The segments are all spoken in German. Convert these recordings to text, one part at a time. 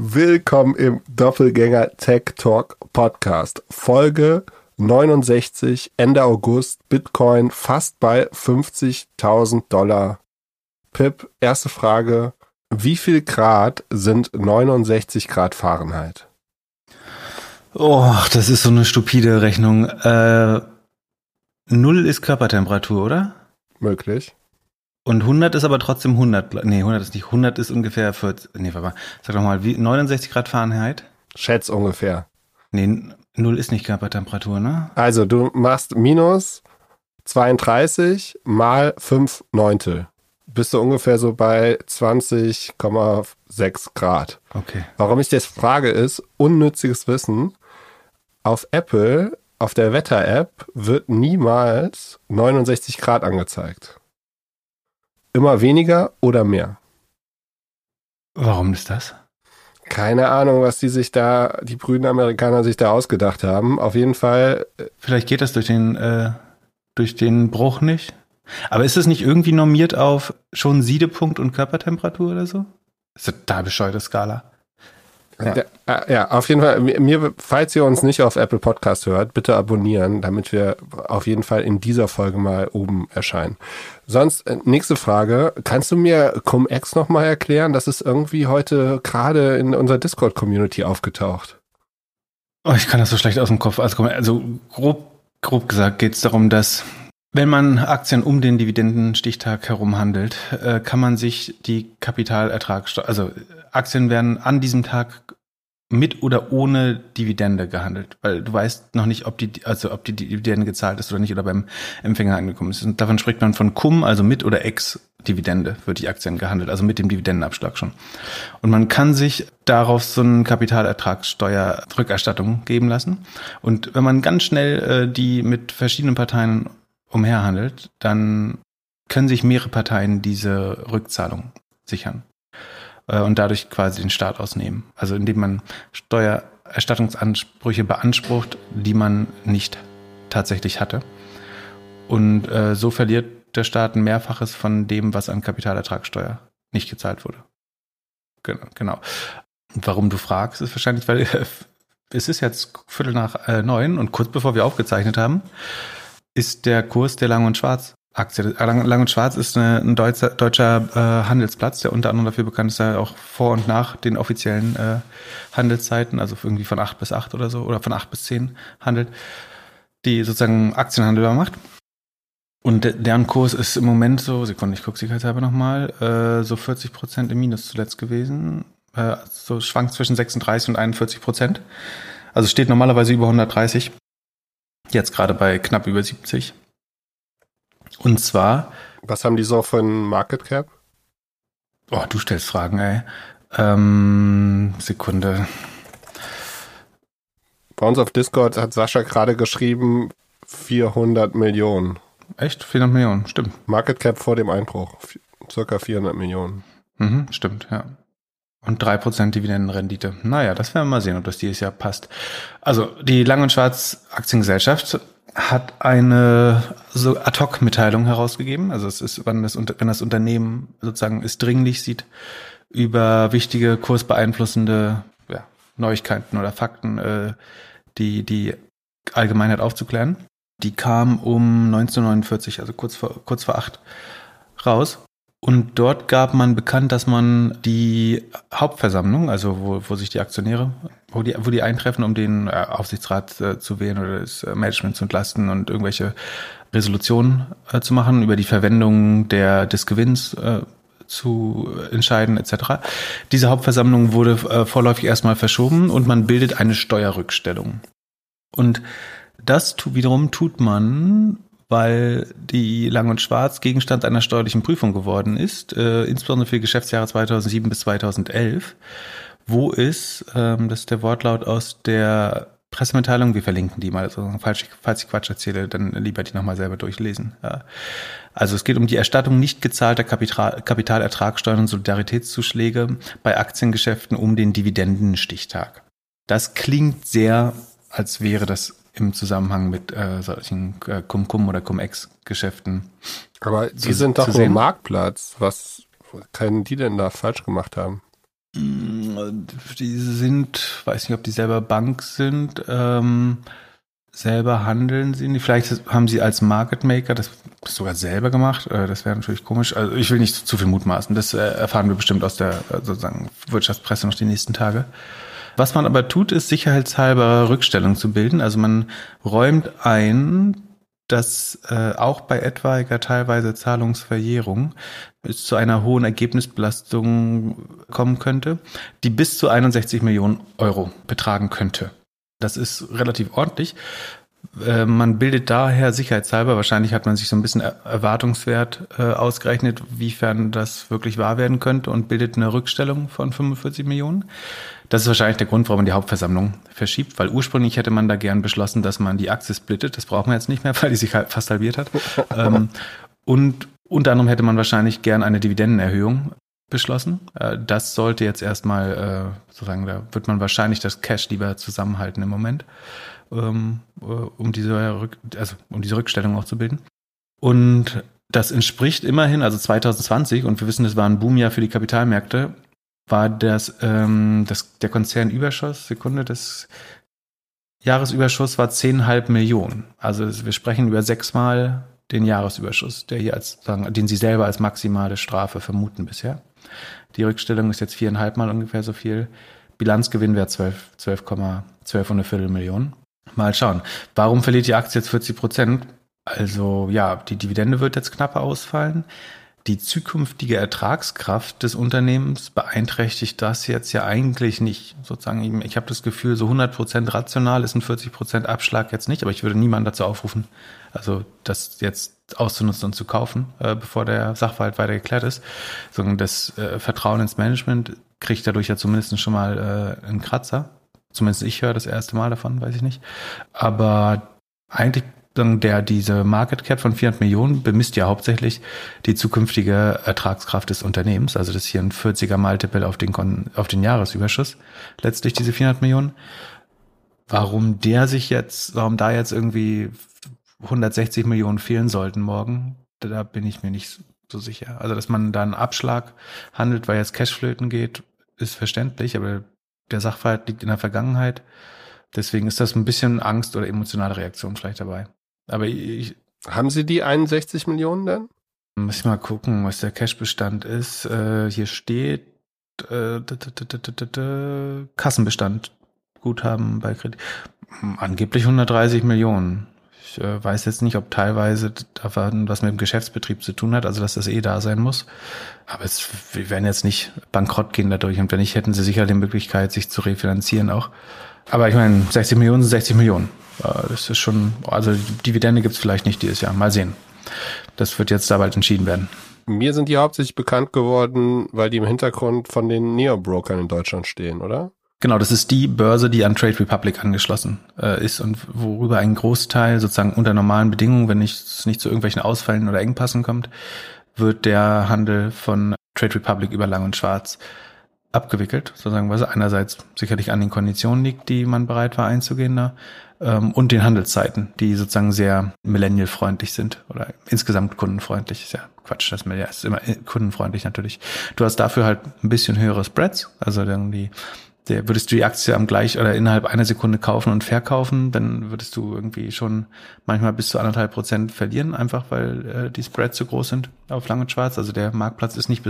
Willkommen im Doppelgänger Tech Talk Podcast. Folge 69, Ende August, Bitcoin fast bei 50.000 Dollar. Pip, erste Frage. Wie viel Grad sind 69 Grad Fahrenheit? Oh, das ist so eine stupide Rechnung. Äh, Null ist Körpertemperatur, oder? Möglich. Und 100 ist aber trotzdem 100. Nee, 100 ist nicht. 100 ist ungefähr 40. Nee, warte mal. Sag doch mal, wie, 69 Grad Fahrenheit? Schätz ungefähr. Nee, 0 ist nicht Körpertemperatur, ne? Also, du machst minus 32 mal 5 Neuntel. Bist du ungefähr so bei 20,6 Grad. Okay. Warum ich das frage, ist unnütziges Wissen. Auf Apple, auf der Wetter-App, wird niemals 69 Grad angezeigt. Immer weniger oder mehr. Warum ist das? Keine Ahnung, was die sich da, die brüden Amerikaner sich da ausgedacht haben. Auf jeden Fall. äh, Vielleicht geht das durch den, äh, durch den Bruch nicht. Aber ist es nicht irgendwie normiert auf schon Siedepunkt und Körpertemperatur oder so? Das ist eine total bescheuerte Skala. Ja. Ja, äh, ja, auf jeden Fall. Mir, mir- falls ihr uns nicht auf Apple Podcast hört, bitte abonnieren, damit wir auf jeden Fall in dieser Folge mal oben erscheinen. Sonst, äh, nächste Frage. Kannst du mir Cum-Ex nochmal erklären? Das ist irgendwie heute gerade in unserer Discord-Community aufgetaucht. Oh, ich kann das so schlecht aus dem Kopf. Also, also grob, grob gesagt geht es darum, dass wenn man Aktien um den Dividendenstichtag herum handelt, äh, kann man sich die Kapitalertragssteuer, also Aktien werden an diesem Tag mit oder ohne Dividende gehandelt, weil du weißt noch nicht, ob die, also ob die Dividende gezahlt ist oder nicht oder beim Empfänger angekommen ist. Und davon spricht man von Cum, also mit oder ex Dividende wird die Aktien gehandelt, also mit dem Dividendenabschlag schon. Und man kann sich darauf so eine Kapitalertragssteuerrückerstattung geben lassen. Und wenn man ganz schnell äh, die mit verschiedenen Parteien umherhandelt, dann können sich mehrere Parteien diese Rückzahlung sichern äh, und dadurch quasi den Staat ausnehmen. Also indem man Steuererstattungsansprüche beansprucht, die man nicht tatsächlich hatte. Und äh, so verliert der Staat ein Mehrfaches von dem, was an Kapitalertragssteuer nicht gezahlt wurde. Genau. genau. Warum du fragst, ist wahrscheinlich, weil äh, es ist jetzt Viertel nach äh, neun und kurz bevor wir aufgezeichnet haben, ist der Kurs der Lang und Schwarz Aktie. Lang, Lang und Schwarz ist eine, ein deutscher, deutscher äh, Handelsplatz, der unter anderem dafür bekannt ist, dass auch vor und nach den offiziellen äh, Handelszeiten, also irgendwie von acht bis acht oder so, oder von acht bis zehn handelt, die sozusagen Aktienhandel macht. Und de deren Kurs ist im Moment so, Sekunde, ich gucke sicherheitshalber nochmal, äh, so 40 Prozent im Minus zuletzt gewesen. Äh, so schwankt zwischen 36 und 41 Prozent. Also steht normalerweise über 130. Jetzt gerade bei knapp über 70. Und zwar, Was haben die so für einen Market Cap? oh, du stellst Fragen, ey. Ähm, Sekunde. Bei uns auf Discord hat Sascha gerade geschrieben 400 Millionen. Echt? 400 Millionen, stimmt. Market Cap vor dem Einbruch. Circa 400 Millionen. Mhm, stimmt, ja. Und 3% Dividendenrendite. Naja, das werden wir mal sehen, ob das dieses Jahr passt. Also, die Lang- und Schwarz-Aktiengesellschaft hat eine so Ad-Hoc-Mitteilung herausgegeben. Also, es ist, wenn das, wenn das Unternehmen sozusagen es dringlich sieht, über wichtige kursbeeinflussende ja, Neuigkeiten oder Fakten, äh, die, die Allgemeinheit aufzuklären. Die kam um 1949, also kurz vor, kurz vor acht, raus. Und dort gab man bekannt, dass man die Hauptversammlung, also wo, wo sich die Aktionäre, wo die, wo die eintreffen, um den äh, Aufsichtsrat äh, zu wählen oder das äh, Management zu entlasten und irgendwelche Resolutionen äh, zu machen über die Verwendung der, des Gewinns äh, zu entscheiden etc. Diese Hauptversammlung wurde äh, vorläufig erstmal verschoben und man bildet eine Steuerrückstellung. Und das wiederum tut man, weil die Lang und Schwarz Gegenstand einer steuerlichen Prüfung geworden ist, äh, insbesondere für die Geschäftsjahre 2007 bis 2011, wo es, ähm, das ist der Wortlaut aus der Pressemitteilung, wir verlinken die mal, also falls ich, falls ich Quatsch erzähle, dann lieber die nochmal selber durchlesen. Ja. Also es geht um die Erstattung nicht gezahlter Kapital, Kapitalertragssteuern und Solidaritätszuschläge bei Aktiengeschäften um den Dividendenstichtag. Das klingt sehr, als wäre das im Zusammenhang mit äh, solchen äh, Cum-Cum oder Cum-Ex-Geschäften. Aber die Zu- sind doch nur? Marktplatz. Was können die denn da falsch gemacht haben? Die sind, weiß nicht, ob die selber Bank sind. Ähm, selber handeln sie nicht. Vielleicht haben sie als Market Maker das sogar selber gemacht. Äh, das wäre natürlich komisch. Also ich will nicht zu viel mutmaßen. Das äh, erfahren wir bestimmt aus der äh, sozusagen Wirtschaftspresse noch die nächsten Tage. Was man aber tut, ist sicherheitshalber Rückstellung zu bilden. Also man räumt ein, dass äh, auch bei etwaiger teilweise Zahlungsverjährung es zu einer hohen Ergebnisbelastung kommen könnte, die bis zu 61 Millionen Euro betragen könnte. Das ist relativ ordentlich. Äh, man bildet daher sicherheitshalber, wahrscheinlich hat man sich so ein bisschen Erwartungswert äh, ausgerechnet, wiefern das wirklich wahr werden könnte und bildet eine Rückstellung von 45 Millionen. Das ist wahrscheinlich der Grund, warum man die Hauptversammlung verschiebt, weil ursprünglich hätte man da gern beschlossen, dass man die Aktie splittet. Das braucht man jetzt nicht mehr, weil die sich halt fast halbiert hat. ähm, und unter anderem hätte man wahrscheinlich gern eine Dividendenerhöhung beschlossen. Äh, das sollte jetzt erstmal, äh, sozusagen, da wird man wahrscheinlich das Cash lieber zusammenhalten im Moment, ähm, äh, um diese, Rück also, um diese Rückstellung auch zu bilden. Und das entspricht immerhin, also 2020, und wir wissen, das war ein Boomjahr für die Kapitalmärkte, war das, ähm, das der Konzernüberschuss, Sekunde, das Jahresüberschuss war 10,5 Millionen. Also wir sprechen über sechsmal den Jahresüberschuss, der hier als, sagen, den Sie selber als maximale Strafe vermuten bisher. Die Rückstellung ist jetzt viereinhalb Mal ungefähr so viel. Bilanzgewinn wäre 12, 12, 12 und eine Viertel Millionen. Mal schauen. Warum verliert die Aktie jetzt 40 Prozent? Also ja, die Dividende wird jetzt knapper ausfallen. Die zukünftige Ertragskraft des Unternehmens beeinträchtigt das jetzt ja eigentlich nicht. Sozusagen, ich habe das Gefühl, so 100 Prozent rational ist ein 40 Prozent Abschlag jetzt nicht, aber ich würde niemanden dazu aufrufen, also das jetzt auszunutzen und zu kaufen, äh, bevor der Sachverhalt weiter geklärt ist. Sondern das äh, Vertrauen ins Management kriegt dadurch ja zumindest schon mal äh, einen Kratzer. Zumindest ich höre das erste Mal davon, weiß ich nicht. Aber eigentlich der diese Market Cap von 400 Millionen bemisst ja hauptsächlich die zukünftige Ertragskraft des Unternehmens. Also das ist hier ein 40er Multiple auf den, auf den Jahresüberschuss. Letztlich diese 400 Millionen. Warum der sich jetzt, warum da jetzt irgendwie 160 Millionen fehlen sollten morgen, da bin ich mir nicht so sicher. Also, dass man da einen Abschlag handelt, weil jetzt Cashflöten geht, ist verständlich, aber der Sachverhalt liegt in der Vergangenheit. Deswegen ist das ein bisschen Angst oder emotionale Reaktion vielleicht dabei. Aber ich. Haben Sie die 61 Millionen denn? Muss ich mal gucken, was der Cashbestand ist. Äh, hier steht äh, Kassenbestand. Guthaben bei Kredit. Angeblich 130 Millionen. Ich äh, weiß jetzt nicht, ob teilweise davon was mit dem Geschäftsbetrieb zu tun hat, also dass das eh da sein muss. Aber es, wir werden jetzt nicht bankrott gehen dadurch. Und wenn nicht, hätten sie sicher die Möglichkeit, sich zu refinanzieren auch. Aber ich meine, 60 Millionen sind 60 Millionen. Äh, das ist schon, also Dividende gibt's vielleicht nicht dieses Jahr. Mal sehen. Das wird jetzt da bald entschieden werden. Mir sind die hauptsächlich bekannt geworden, weil die im Hintergrund von den Neo-Brokern in Deutschland stehen, oder? Genau, das ist die Börse, die an Trade Republic angeschlossen äh, ist und worüber ein Großteil sozusagen unter normalen Bedingungen, wenn es nicht zu irgendwelchen Ausfällen oder Engpassen kommt, wird der Handel von Trade Republic über Lang und Schwarz abgewickelt, sozusagen, was einerseits sicherlich an den Konditionen liegt, die man bereit war einzugehen da, ähm, und den Handelszeiten, die sozusagen sehr millennial-freundlich sind oder insgesamt kundenfreundlich. Ist ja Quatsch, das ist immer kundenfreundlich natürlich. Du hast dafür halt ein bisschen höhere Spreads, also irgendwie der würdest du die Aktie am gleich oder innerhalb einer Sekunde kaufen und verkaufen, dann würdest du irgendwie schon manchmal bis zu anderthalb Prozent verlieren, einfach weil äh, die Spreads zu groß sind auf Lang und Schwarz. Also der Marktplatz ist nicht,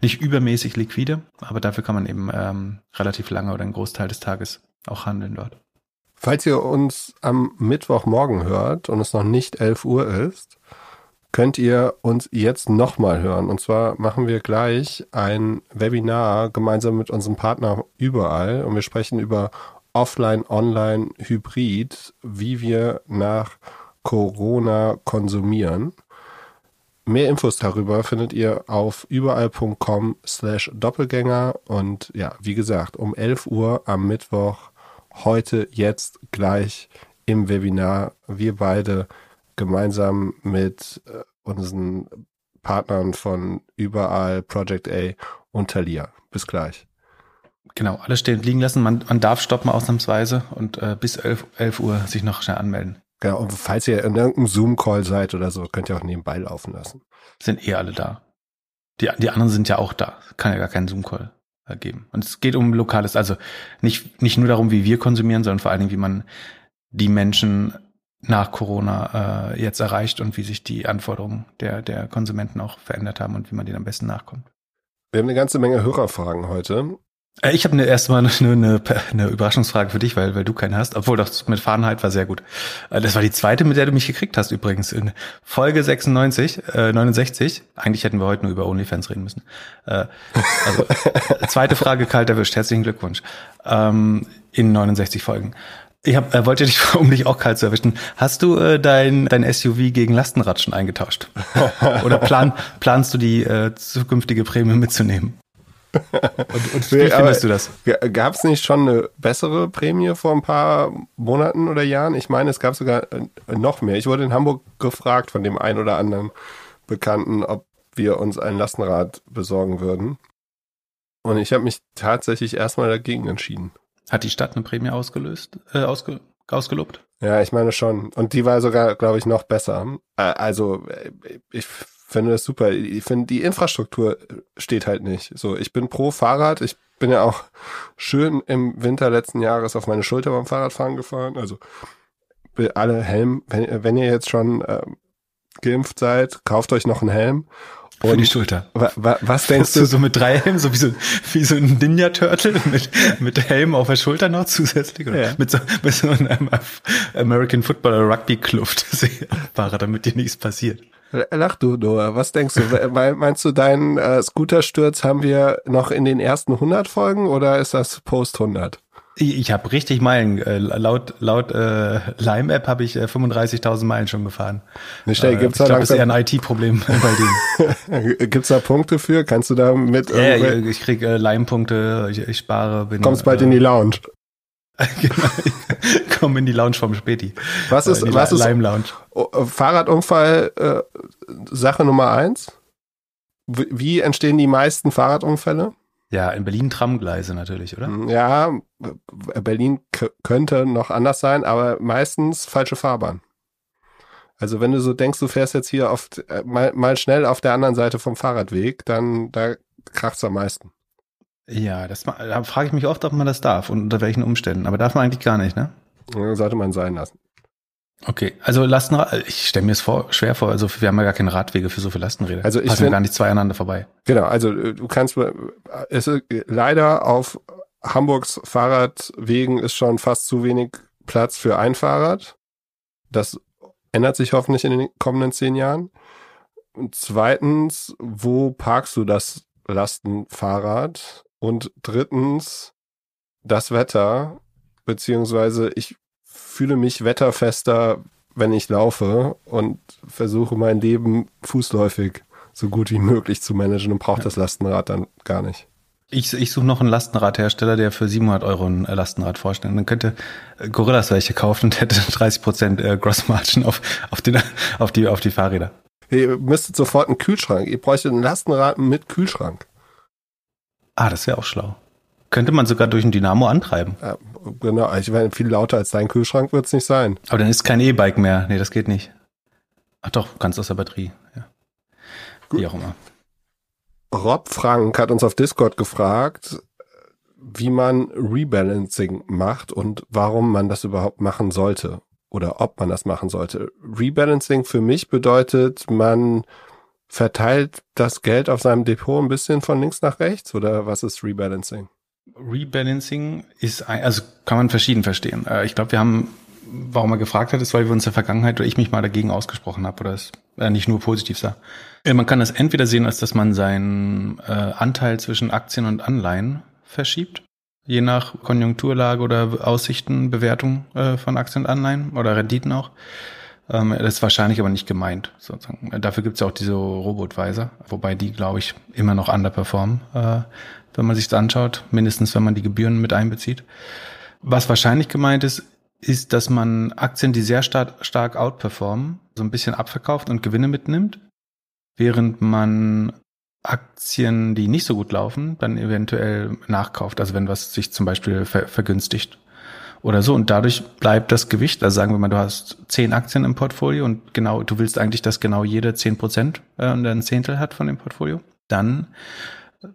nicht übermäßig liquide, aber dafür kann man eben ähm, relativ lange oder einen Großteil des Tages auch handeln dort. Falls ihr uns am Mittwochmorgen hört und es noch nicht 11 Uhr ist, könnt ihr uns jetzt nochmal hören. Und zwar machen wir gleich ein Webinar gemeinsam mit unserem Partner überall und wir sprechen über Offline, Online, Hybrid, wie wir nach Corona konsumieren. Mehr Infos darüber findet ihr auf überall.com slash Doppelgänger und ja, wie gesagt, um 11 Uhr am Mittwoch, heute, jetzt, gleich im Webinar. Wir beide gemeinsam mit äh, unseren Partnern von überall, Project A und Thalia. Bis gleich. Genau, alles stehen und liegen lassen. Man, man darf stoppen ausnahmsweise und äh, bis 11, 11 Uhr sich noch schnell anmelden. Genau, und falls ihr in irgendeinem Zoom-Call seid oder so, könnt ihr auch nebenbei laufen lassen. Sind eh alle da. Die, die anderen sind ja auch da. Kann ja gar kein Zoom-Call. Geben. Und es geht um lokales, also nicht, nicht nur darum, wie wir konsumieren, sondern vor allen Dingen, wie man die Menschen nach Corona äh, jetzt erreicht und wie sich die Anforderungen der, der Konsumenten auch verändert haben und wie man denen am besten nachkommt. Wir haben eine ganze Menge Hörerfragen heute. Äh, ich habe eine, erstmal eine, eine, eine Überraschungsfrage für dich, weil, weil du keine hast. Obwohl, das mit Fahrenheit war sehr gut. Äh, das war die zweite, mit der du mich gekriegt hast übrigens. In Folge 96, äh, 69. Eigentlich hätten wir heute nur über OnlyFans reden müssen. Äh, also, zweite Frage kalt erwischt. Herzlichen Glückwunsch. Ähm, in 69 Folgen. Ich hab, äh, wollte dich, um dich auch kalt zu erwischen, hast du äh, dein, dein SUV gegen Lastenrad schon eingetauscht? Oder plan, planst du die äh, zukünftige Prämie mitzunehmen? Und, und wie findest du das? Gab es nicht schon eine bessere Prämie vor ein paar Monaten oder Jahren? Ich meine, es gab sogar äh, noch mehr. Ich wurde in Hamburg gefragt von dem einen oder anderen Bekannten, ob wir uns ein Lastenrad besorgen würden. Und ich habe mich tatsächlich erstmal dagegen entschieden. Hat die Stadt eine Prämie ausgelöst, äh, ausge, ausgelobt? Ja, ich meine schon. Und die war sogar, glaube ich, noch besser. Äh, also äh, ich finde das super. Ich finde, die Infrastruktur steht halt nicht. So, ich bin pro Fahrrad. Ich bin ja auch schön im Winter letzten Jahres auf meine Schulter beim Fahrradfahren gefahren. Also alle Helm, wenn, wenn ihr jetzt schon äh, geimpft seid, kauft euch noch einen Helm und Für die Schulter. Wa, wa, was denkst du? So mit drei Helmen, so wie so, wie so ein Ninja-Turtle mit, mit Helm auf der Schulter noch zusätzlich? Oder ja. mit, so, mit so einem American Football oder Rugby-Kluft Fahrer, damit dir nichts passiert. Lach du, Noah. Was denkst du? Meinst du, deinen äh, Scooter-Sturz haben wir noch in den ersten 100 Folgen oder ist das Post 100? Ich, ich habe richtig Meilen. Äh, laut laut äh, Lime App habe ich äh, 35.000 Meilen schon gefahren. Nicht äh, gibt's ich glaube, ist eher ein IT-Problem bei denen. gibt's da Punkte für? Kannst du da mit? Ja, yeah, ich krieg äh, Lime-Punkte. Ich, ich spare. Bin, Kommst bald äh, in die Lounge. genau, ich komme in die Lounge vom Späti. Was ist, äh, was ist Lime Lounge? Äh, Fahrradunfall äh, Sache Nummer eins? Wie entstehen die meisten Fahrradunfälle? Ja, in Berlin Tramgleise natürlich, oder? Hm, ja, Berlin könnte noch anders sein, aber meistens falsche Fahrbahn. Also wenn du so denkst, du fährst jetzt hier auf, äh, mal, mal schnell auf der anderen Seite vom Fahrradweg, dann da kracht's am meisten. Ja, das da frage ich mich oft, ob man das darf und unter welchen Umständen. Aber darf man eigentlich gar nicht, ne? Sollte man sein lassen. Okay, also Lastenrad, ich stelle mir es vor, schwer vor, also wir haben ja gar keine Radwege für so viele Lastenräder. Also ich Passen gar nicht zwei aneinander vorbei. Genau, also äh, du kannst, es ist leider auf Hamburgs Fahrradwegen ist schon fast zu wenig Platz für ein Fahrrad. Das ändert sich hoffentlich in den kommenden zehn Jahren. Und zweitens, wo parkst du das Lastenfahrrad? Und drittens, das Wetter, beziehungsweise ich fühle mich wetterfester, wenn ich laufe und versuche mein Leben fußläufig so gut wie möglich zu managen und brauche ja. das Lastenrad dann gar nicht. Ich, ich suche noch einen Lastenradhersteller, der für 700 Euro ein Lastenrad vorstellt. Dann könnte Gorillas welche kaufen und hätte 30 Prozent äh, Grossmargin auf, auf, den, auf, die, auf die Fahrräder. Ihr müsstet sofort einen Kühlschrank. Ihr bräuchtet ein Lastenrad mit Kühlschrank. Ah, das wäre auch schlau. Könnte man sogar durch ein Dynamo antreiben. Ja, genau, ich meine, viel lauter als dein Kühlschrank wird es nicht sein. Aber dann ist kein E-Bike mehr. Nee, das geht nicht. Ach doch, kannst aus der Batterie. Ja. Gut. Wie auch immer. Rob Frank hat uns auf Discord gefragt, wie man Rebalancing macht und warum man das überhaupt machen sollte oder ob man das machen sollte. Rebalancing für mich bedeutet, man verteilt das Geld auf seinem Depot ein bisschen von links nach rechts oder was ist Rebalancing? Rebalancing ist, ein, also kann man verschieden verstehen. Äh, ich glaube, wir haben, warum er gefragt hat, ist, weil wir uns in der Vergangenheit oder ich mich mal dagegen ausgesprochen habe oder es äh, nicht nur positiv sah. Äh, man kann das entweder sehen, als dass man seinen Anteil zwischen Aktien und Anleihen verschiebt, je nach Konjunkturlage oder Aussichten, Bewertung von Aktien und Anleihen oder Renditen auch. Ähm, das ist wahrscheinlich aber nicht gemeint. Sozusagen. Dafür gibt es ja auch diese Robotweiser, wobei die, glaube ich, immer noch underperformen, äh, wenn man sich das anschaut, mindestens wenn man die Gebühren mit einbezieht. Was wahrscheinlich gemeint ist, ist, dass man Aktien, die sehr stark, stark outperformen, so ein bisschen abverkauft und Gewinne mitnimmt, während man Aktien, die nicht so gut laufen, dann eventuell nachkauft. Also wenn was sich zum Beispiel ver vergünstigt oder so. Und dadurch bleibt das Gewicht, also sagen wir mal, du hast zehn Aktien im Portfolio und genau, du willst eigentlich, dass genau jede zehn Prozent äh, ein Zehntel hat von dem Portfolio. Dann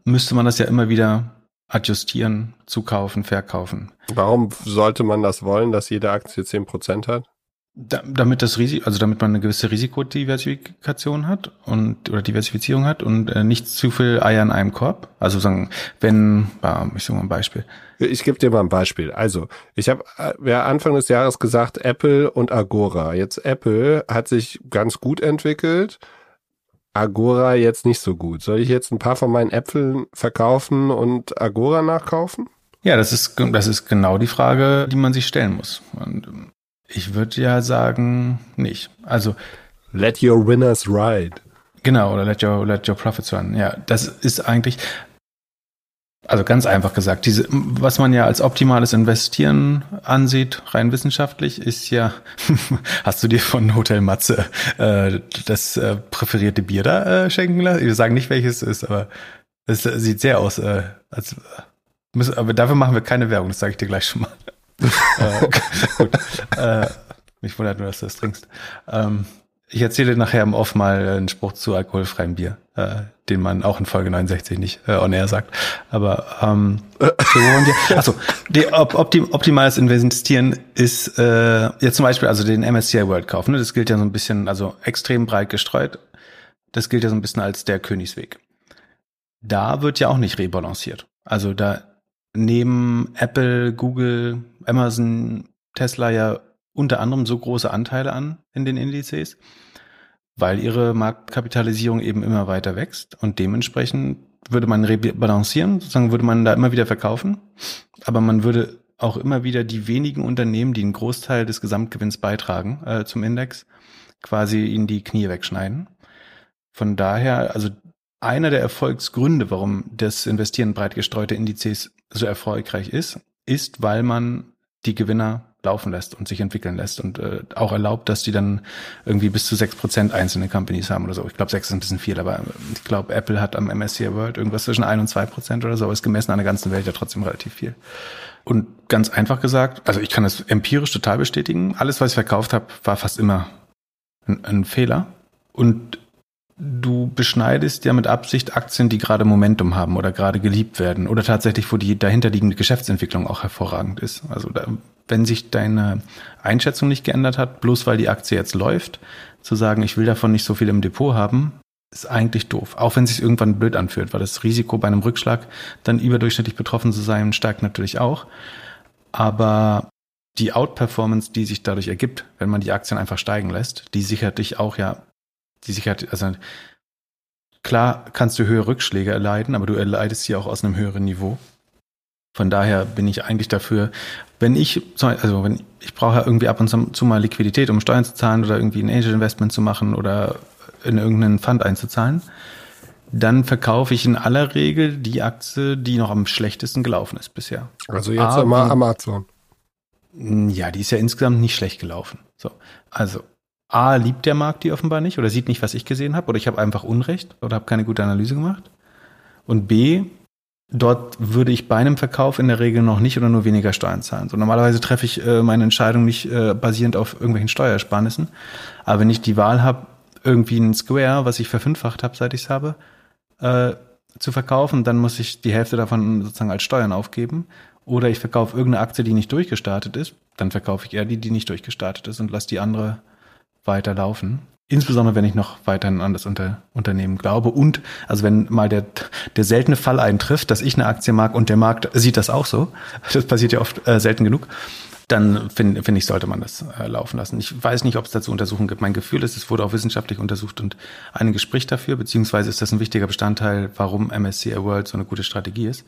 müsste man das ja immer wieder adjustieren, zukaufen, verkaufen. Warum sollte man das wollen, dass jede Aktie zehn Prozent hat? Da, damit das Risiko, also damit man eine gewisse Risikodiversifikation hat und oder Diversifizierung hat und äh, nicht zu viel Eier in einem Korb. Also sagen, wenn, äh, ich sage mal ein Beispiel. Ich gebe dir mal ein Beispiel. Also, ich habe ja Anfang des Jahres gesagt, Apple und Agora. Jetzt Apple hat sich ganz gut entwickelt. Agora jetzt nicht so gut. Soll ich jetzt ein paar von meinen Äpfeln verkaufen und Agora nachkaufen? Ja, das ist, das ist genau die Frage, die man sich stellen muss. Und ähm, ich würde ja sagen, nicht. Also. Let your winners ride. Genau, oder let your, let your profits run. Ja, das ist eigentlich, also ganz einfach gesagt, diese, was man ja als optimales Investieren ansieht, rein wissenschaftlich, ist ja, hast du dir von Hotel Matze äh, das äh, präferierte Bier da äh, schenken lassen? Wir sagen nicht, welches es ist, aber es sieht sehr aus, äh, als müssen, aber dafür machen wir keine Werbung, das sage ich dir gleich schon mal. Äh, gut. Äh, mich wundert nur, dass du das trinkst. Ähm, ich erzähle nachher im Off mal einen Spruch zu alkoholfreiem Bier, äh, den man auch in Folge 69 nicht äh, on air sagt. Aber ähm, also die op optim optimales Investieren ist äh, jetzt zum Beispiel also den MSCI World Kauf. Ne? Das gilt ja so ein bisschen, also extrem breit gestreut. Das gilt ja so ein bisschen als der Königsweg. Da wird ja auch nicht rebalanciert. Also da nehmen Apple, Google, Amazon, Tesla ja unter anderem so große Anteile an in den Indizes, weil ihre Marktkapitalisierung eben immer weiter wächst und dementsprechend würde man rebalancieren, sozusagen würde man da immer wieder verkaufen, aber man würde auch immer wieder die wenigen Unternehmen, die einen Großteil des Gesamtgewinns beitragen äh, zum Index, quasi in die Knie wegschneiden. Von daher, also einer der Erfolgsgründe, warum das Investieren breit gestreute Indizes so erfolgreich ist, ist, weil man die Gewinner laufen lässt und sich entwickeln lässt und äh, auch erlaubt, dass die dann irgendwie bis zu sechs Prozent einzelne Companies haben oder so. Ich glaube, sechs ist ein bisschen viel, aber ich glaube, Apple hat am MSCI World irgendwas zwischen ein und zwei Prozent oder so, aber ist gemessen an der ganzen Welt ja trotzdem relativ viel. Und ganz einfach gesagt, also ich kann das empirisch total bestätigen, alles, was ich verkauft habe, war fast immer ein, ein Fehler. Und du beschneidest ja mit Absicht Aktien, die gerade Momentum haben oder gerade geliebt werden oder tatsächlich, wo die dahinterliegende Geschäftsentwicklung auch hervorragend ist. Also da, wenn sich deine Einschätzung nicht geändert hat, bloß weil die Aktie jetzt läuft, zu sagen, ich will davon nicht so viel im Depot haben, ist eigentlich doof. Auch wenn es sich irgendwann blöd anfühlt, weil das Risiko bei einem Rückschlag dann überdurchschnittlich betroffen zu sein steigt natürlich auch. Aber die Outperformance, die sich dadurch ergibt, wenn man die Aktien einfach steigen lässt, die sichert dich auch ja die Sicherheit, also klar kannst du höhere Rückschläge erleiden, aber du erleidest sie auch aus einem höheren Niveau. Von daher bin ich eigentlich dafür, wenn ich, also wenn ich brauche ja irgendwie ab und zu mal Liquidität, um Steuern zu zahlen oder irgendwie ein Angel Investment zu machen oder in irgendeinen Fund einzuzahlen, dann verkaufe ich in aller Regel die Aktie, die noch am schlechtesten gelaufen ist bisher. Also jetzt aber, Amazon. Ja, die ist ja insgesamt nicht schlecht gelaufen. So, also A, liebt der Markt die offenbar nicht oder sieht nicht, was ich gesehen habe oder ich habe einfach Unrecht oder habe keine gute Analyse gemacht. Und B, dort würde ich bei einem Verkauf in der Regel noch nicht oder nur weniger Steuern zahlen. So normalerweise treffe ich äh, meine Entscheidung nicht äh, basierend auf irgendwelchen Steuersparnissen. Aber wenn ich die Wahl habe, irgendwie ein Square, was ich verfünffacht habe, seit ich es habe, äh, zu verkaufen, dann muss ich die Hälfte davon sozusagen als Steuern aufgeben. Oder ich verkaufe irgendeine Aktie, die nicht durchgestartet ist, dann verkaufe ich eher die, die nicht durchgestartet ist und lasse die andere weiterlaufen. Insbesondere wenn ich noch weiterhin an das Unter Unternehmen glaube. Und also wenn mal der, der seltene Fall eintrifft, dass ich eine Aktie mag und der Markt sieht das auch so, das passiert ja oft äh, selten genug, dann finde find ich, sollte man das äh, laufen lassen. Ich weiß nicht, ob es dazu Untersuchungen gibt. Mein Gefühl ist, es wurde auch wissenschaftlich untersucht und einiges spricht dafür, beziehungsweise ist das ein wichtiger Bestandteil, warum MSCI World so eine gute Strategie ist.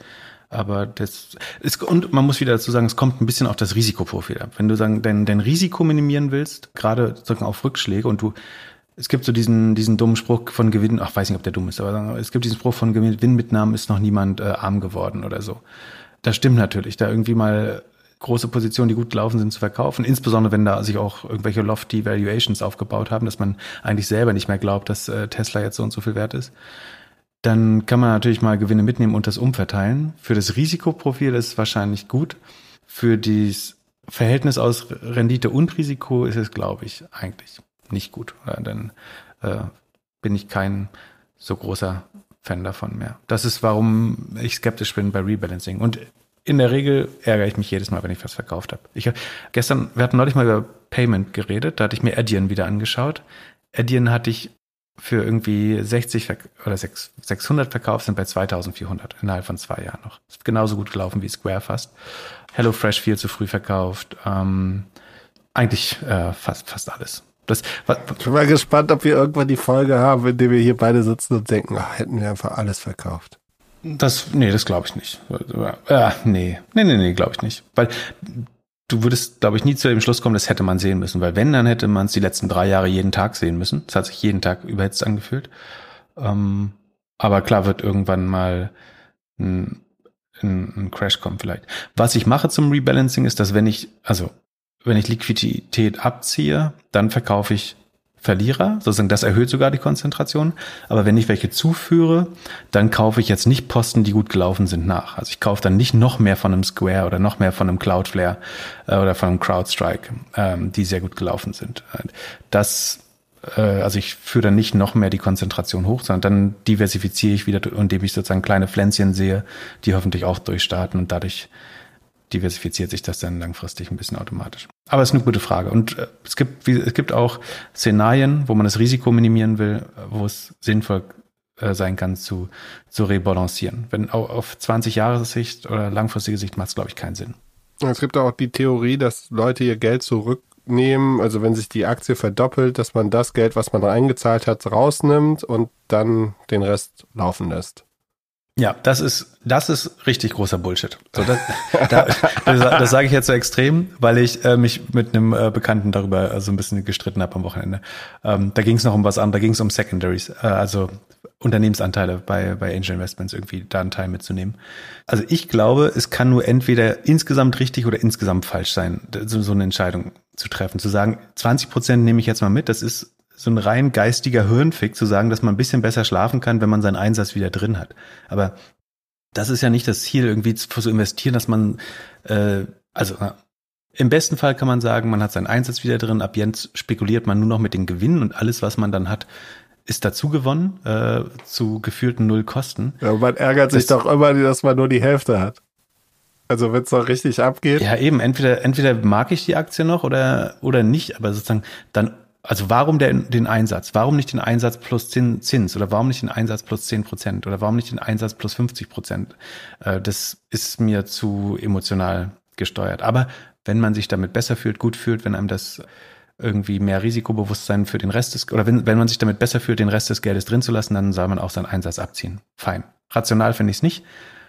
Aber das ist, und man muss wieder dazu sagen, es kommt ein bisschen auf das Risikoprofil ab. Wenn du sagen, dein, dein Risiko minimieren willst, gerade sozusagen auf Rückschläge und du, es gibt so diesen, diesen dummen Spruch von Gewinn, ach, weiß nicht, ob der dumm ist, aber es gibt diesen Spruch von Gewinnmitnahmen ist noch niemand äh, arm geworden oder so. Das stimmt natürlich, da irgendwie mal große Positionen, die gut gelaufen sind, zu verkaufen. Insbesondere, wenn da sich auch irgendwelche lofty Valuations aufgebaut haben, dass man eigentlich selber nicht mehr glaubt, dass äh, Tesla jetzt so und so viel wert ist dann kann man natürlich mal Gewinne mitnehmen und das umverteilen. Für das Risikoprofil ist es wahrscheinlich gut. Für das Verhältnis aus Rendite und Risiko ist es, glaube ich, eigentlich nicht gut. Dann äh, bin ich kein so großer Fan davon mehr. Das ist, warum ich skeptisch bin bei Rebalancing. Und in der Regel ärgere ich mich jedes Mal, wenn ich was verkauft habe. Ich gestern, wir hatten neulich mal über Payment geredet, da hatte ich mir Adyen wieder angeschaut. Adyen hatte ich für irgendwie 60 oder 600 verkauft, sind bei 2400 innerhalb von zwei Jahren noch. Ist genauso gut gelaufen wie Square fast. HelloFresh viel zu früh verkauft. Ähm, eigentlich äh, fast, fast alles. Das, was, ich bin mal gespannt, ob wir irgendwann die Folge haben, in der wir hier beide sitzen und denken, ach, hätten wir einfach alles verkauft. Das, nee, das glaube ich nicht. Äh, nee, nee, nee, nee, glaube ich nicht. Weil du würdest, glaube ich, nie zu dem Schluss kommen, das hätte man sehen müssen. Weil wenn, dann hätte man es die letzten drei Jahre jeden Tag sehen müssen. Es hat sich jeden Tag überhitzt angefühlt. Ähm, aber klar wird irgendwann mal ein, ein, ein Crash kommen vielleicht. Was ich mache zum Rebalancing ist, dass wenn ich, also wenn ich Liquidität abziehe, dann verkaufe ich Verlierer, sozusagen das erhöht sogar die Konzentration. Aber wenn ich welche zuführe, dann kaufe ich jetzt nicht Posten, die gut gelaufen sind, nach. Also ich kaufe dann nicht noch mehr von einem Square oder noch mehr von einem Cloudflare äh, oder von einem CrowdStrike, ähm, die sehr gut gelaufen sind. Das, äh, also ich führe dann nicht noch mehr die Konzentration hoch, sondern dann diversifiziere ich wieder, indem ich sozusagen kleine Pflänzchen sehe, die hoffentlich auch durchstarten und dadurch diversifiziert sich das dann langfristig ein bisschen automatisch. Aber es ist eine gute Frage. Und äh, es gibt, es gibt auch Szenarien, wo man das Risiko minimieren will, wo es sinnvoll äh, sein kann, zu, zu rebalancieren. Wenn auf 20 Jahre Sicht oder langfristige Sicht macht es, glaube ich, keinen Sinn. Es gibt auch die Theorie, dass Leute ihr Geld zurücknehmen, also wenn sich die Aktie verdoppelt, dass man das Geld, was man eingezahlt hat, rausnimmt und dann den Rest laufen lässt. Ja, das ist, das ist richtig großer Bullshit. So, das, da, das, das sage ich jetzt so extrem, weil ich äh, mich mit einem äh, Bekannten darüber äh, so ein bisschen gestritten habe am Wochenende. Ähm, da ging es noch um was anderes, da ging es um Secondaries, äh, also Unternehmensanteile bei, bei Angel Investments irgendwie da einen Teil mitzunehmen. Also ich glaube, es kann nur entweder insgesamt richtig oder insgesamt falsch sein, so, so eine Entscheidung zu treffen. Zu sagen, 20 Prozent nehme ich jetzt mal mit, das ist so ein rein geistiger Hirnfick zu sagen, dass man ein bisschen besser schlafen kann, wenn man seinen Einsatz wieder drin hat. Aber das ist ja nicht das Ziel, irgendwie zu investieren, dass man, äh, also im besten Fall kann man sagen, man hat seinen Einsatz wieder drin, ab jetzt spekuliert man nur noch mit den Gewinnen und alles, was man dann hat, ist dazu gewonnen, äh, zu gefühlten Null Kosten. Ja, man ärgert sich das, doch immer, dass man nur die Hälfte hat. Also wenn es noch richtig abgeht. Ja, eben, entweder, entweder mag ich die Aktie noch oder, oder nicht, aber sozusagen dann also warum der, den Einsatz? Warum nicht den Einsatz plus Zins? Oder warum nicht den Einsatz plus 10 Prozent? Oder warum nicht den Einsatz plus 50 Prozent? Äh, das ist mir zu emotional gesteuert. Aber wenn man sich damit besser fühlt, gut fühlt, wenn einem das irgendwie mehr Risikobewusstsein für den Rest des, oder wenn, wenn man sich damit besser fühlt, den Rest des Geldes drin zu lassen, dann soll man auch seinen Einsatz abziehen. Fein. Rational finde ich es nicht.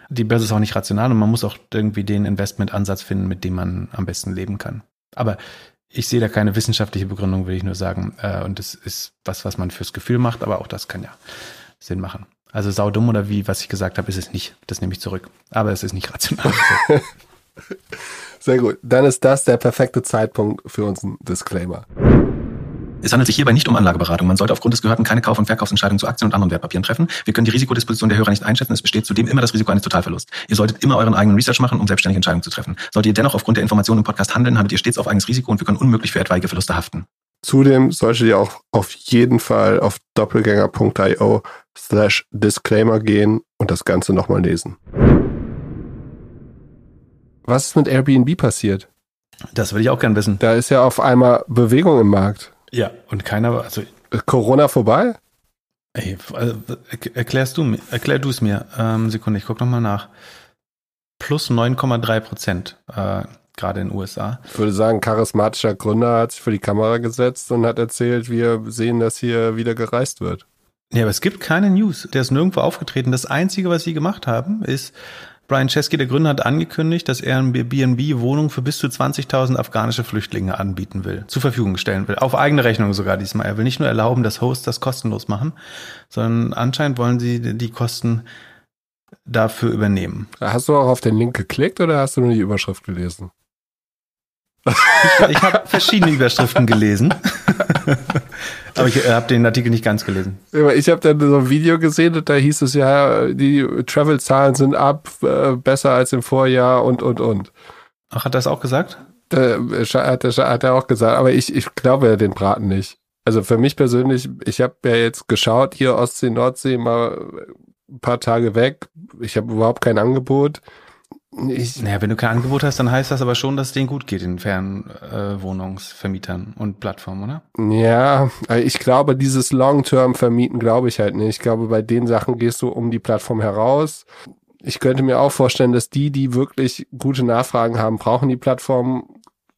Die Börse ist auch nicht rational und man muss auch irgendwie den Investmentansatz finden, mit dem man am besten leben kann. Aber ich sehe da keine wissenschaftliche Begründung, will ich nur sagen. Äh, und das ist was, was man fürs Gefühl macht, aber auch das kann ja Sinn machen. Also saudumm oder wie, was ich gesagt habe, ist es nicht. Das nehme ich zurück. Aber es ist nicht rational. Sehr gut. Dann ist das der perfekte Zeitpunkt für unseren Disclaimer. Es handelt sich hierbei nicht um Anlageberatung. Man sollte aufgrund des Gehörten keine Kauf- und Verkaufsentscheidungen zu Aktien und anderen Wertpapieren treffen. Wir können die Risikodisposition der Hörer nicht einschätzen. Es besteht zudem immer das Risiko eines Totalverlusts. Ihr solltet immer euren eigenen Research machen, um selbstständige Entscheidungen zu treffen. Solltet ihr dennoch aufgrund der Informationen im Podcast handeln, habt ihr stets auf eigenes Risiko und wir können unmöglich für etwaige Verluste haften. Zudem solltet ihr auch auf jeden Fall auf doppelgänger.io slash Disclaimer gehen und das Ganze nochmal lesen. Was ist mit Airbnb passiert? Das will ich auch gern wissen. Da ist ja auf einmal Bewegung im Markt. Ja, und keiner, also. Corona vorbei? Ey, also, erklärst du, erklär du es mir. Ähm, Sekunde, ich guck noch mal nach. Plus 9,3 Prozent, äh, gerade in den USA. Ich würde sagen, charismatischer Gründer hat sich vor die Kamera gesetzt und hat erzählt, wir sehen, dass hier wieder gereist wird. Ja, aber es gibt keine News. Der ist nirgendwo aufgetreten. Das Einzige, was sie gemacht haben, ist, Brian Chesky, der Gründer, hat angekündigt, dass er ein BNB-Wohnung für bis zu 20.000 afghanische Flüchtlinge anbieten will, zur Verfügung stellen will. Auf eigene Rechnung sogar diesmal. Er will nicht nur erlauben, dass Hosts das kostenlos machen, sondern anscheinend wollen sie die Kosten dafür übernehmen. Hast du auch auf den Link geklickt oder hast du nur die Überschrift gelesen? Ich, ich habe verschiedene Überschriften gelesen. Aber ich äh, habe den Artikel nicht ganz gelesen. Ich habe dann so ein Video gesehen und da hieß es ja, die Travel-Zahlen sind ab, äh, besser als im Vorjahr und, und, und. Ach, hat er das auch gesagt? Da, hat, er, hat er auch gesagt, aber ich, ich glaube den Braten nicht. Also für mich persönlich, ich habe ja jetzt geschaut, hier Ostsee, Nordsee, mal ein paar Tage weg. Ich habe überhaupt kein Angebot. Ich, naja, wenn du kein Angebot hast, dann heißt das aber schon, dass es denen gut geht, den Fernwohnungsvermietern äh, und Plattformen, oder? Ja, ich glaube, dieses Long-Term-Vermieten glaube ich halt nicht. Ich glaube, bei den Sachen gehst du um die Plattform heraus. Ich könnte mir auch vorstellen, dass die, die wirklich gute Nachfragen haben, brauchen die Plattform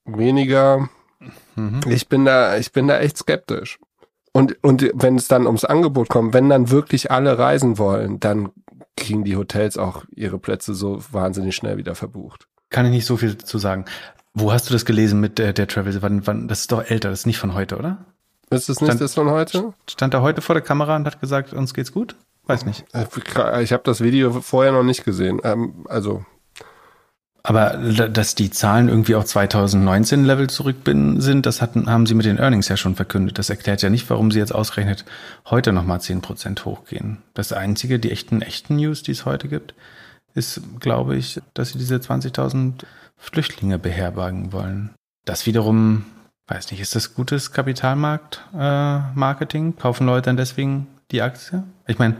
weniger. Mhm. Ich bin da, ich bin da echt skeptisch. Und, und wenn es dann ums Angebot kommt, wenn dann wirklich alle reisen wollen, dann kriegen die Hotels auch ihre Plätze so wahnsinnig schnell wieder verbucht. Kann ich nicht so viel zu sagen. Wo hast du das gelesen mit der, der Travel? Wann, wann, das ist doch älter, das ist nicht von heute, oder? Ist das nicht stand, das von heute? Stand er heute vor der Kamera und hat gesagt, uns geht's gut? Weiß nicht. Äh, ich habe das Video vorher noch nicht gesehen. Ähm, also aber dass die Zahlen irgendwie auf 2019 Level zurück sind, das hatten, haben sie mit den Earnings ja schon verkündet. Das erklärt ja nicht, warum sie jetzt ausgerechnet heute nochmal 10% hochgehen. Das einzige, die echten, echten News, die es heute gibt, ist, glaube ich, dass sie diese 20.000 Flüchtlinge beherbergen wollen. Das wiederum, weiß nicht, ist das gutes Kapitalmarkt-Marketing? Äh, Kaufen Leute dann deswegen die Aktie? Ich meine,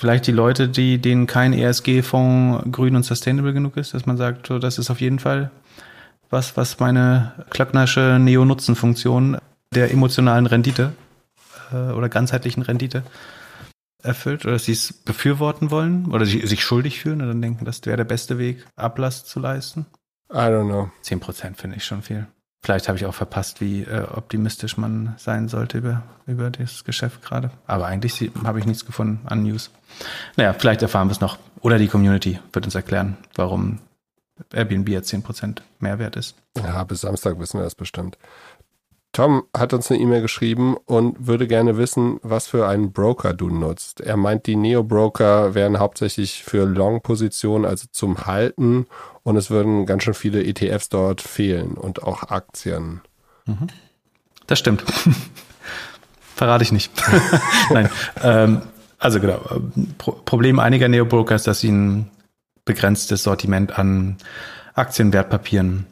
Vielleicht die Leute, die, denen kein ESG-Fonds grün und sustainable genug ist, dass man sagt, so, das ist auf jeden Fall was, was meine Klöcknersche Neo-Nutzen-Funktion der emotionalen Rendite äh, oder ganzheitlichen Rendite erfüllt oder dass sie es befürworten wollen oder sich, sich schuldig fühlen und dann denken, das wäre der beste Weg, Ablass zu leisten? I don't know. Zehn Prozent finde ich schon viel. Vielleicht habe ich auch verpasst, wie äh, optimistisch man sein sollte über, über das Geschäft gerade. Aber eigentlich habe ich nichts gefunden an News. Naja, vielleicht erfahren wir es noch. Oder die Community wird uns erklären, warum Airbnb jetzt 10% Mehrwert ist. Ja, bis Samstag wissen wir das bestimmt. Tom hat uns eine E-Mail geschrieben und würde gerne wissen, was für einen Broker du nutzt. Er meint, die Neo-Broker wären hauptsächlich für Long-Positionen, also zum Halten, und es würden ganz schön viele ETFs dort fehlen und auch Aktien. Mhm. Das stimmt. Verrate ich nicht. Nein. Ähm, also genau. Pro Problem einiger Neo-Broker ist, dass sie ein begrenztes Sortiment an Aktien, Wertpapieren,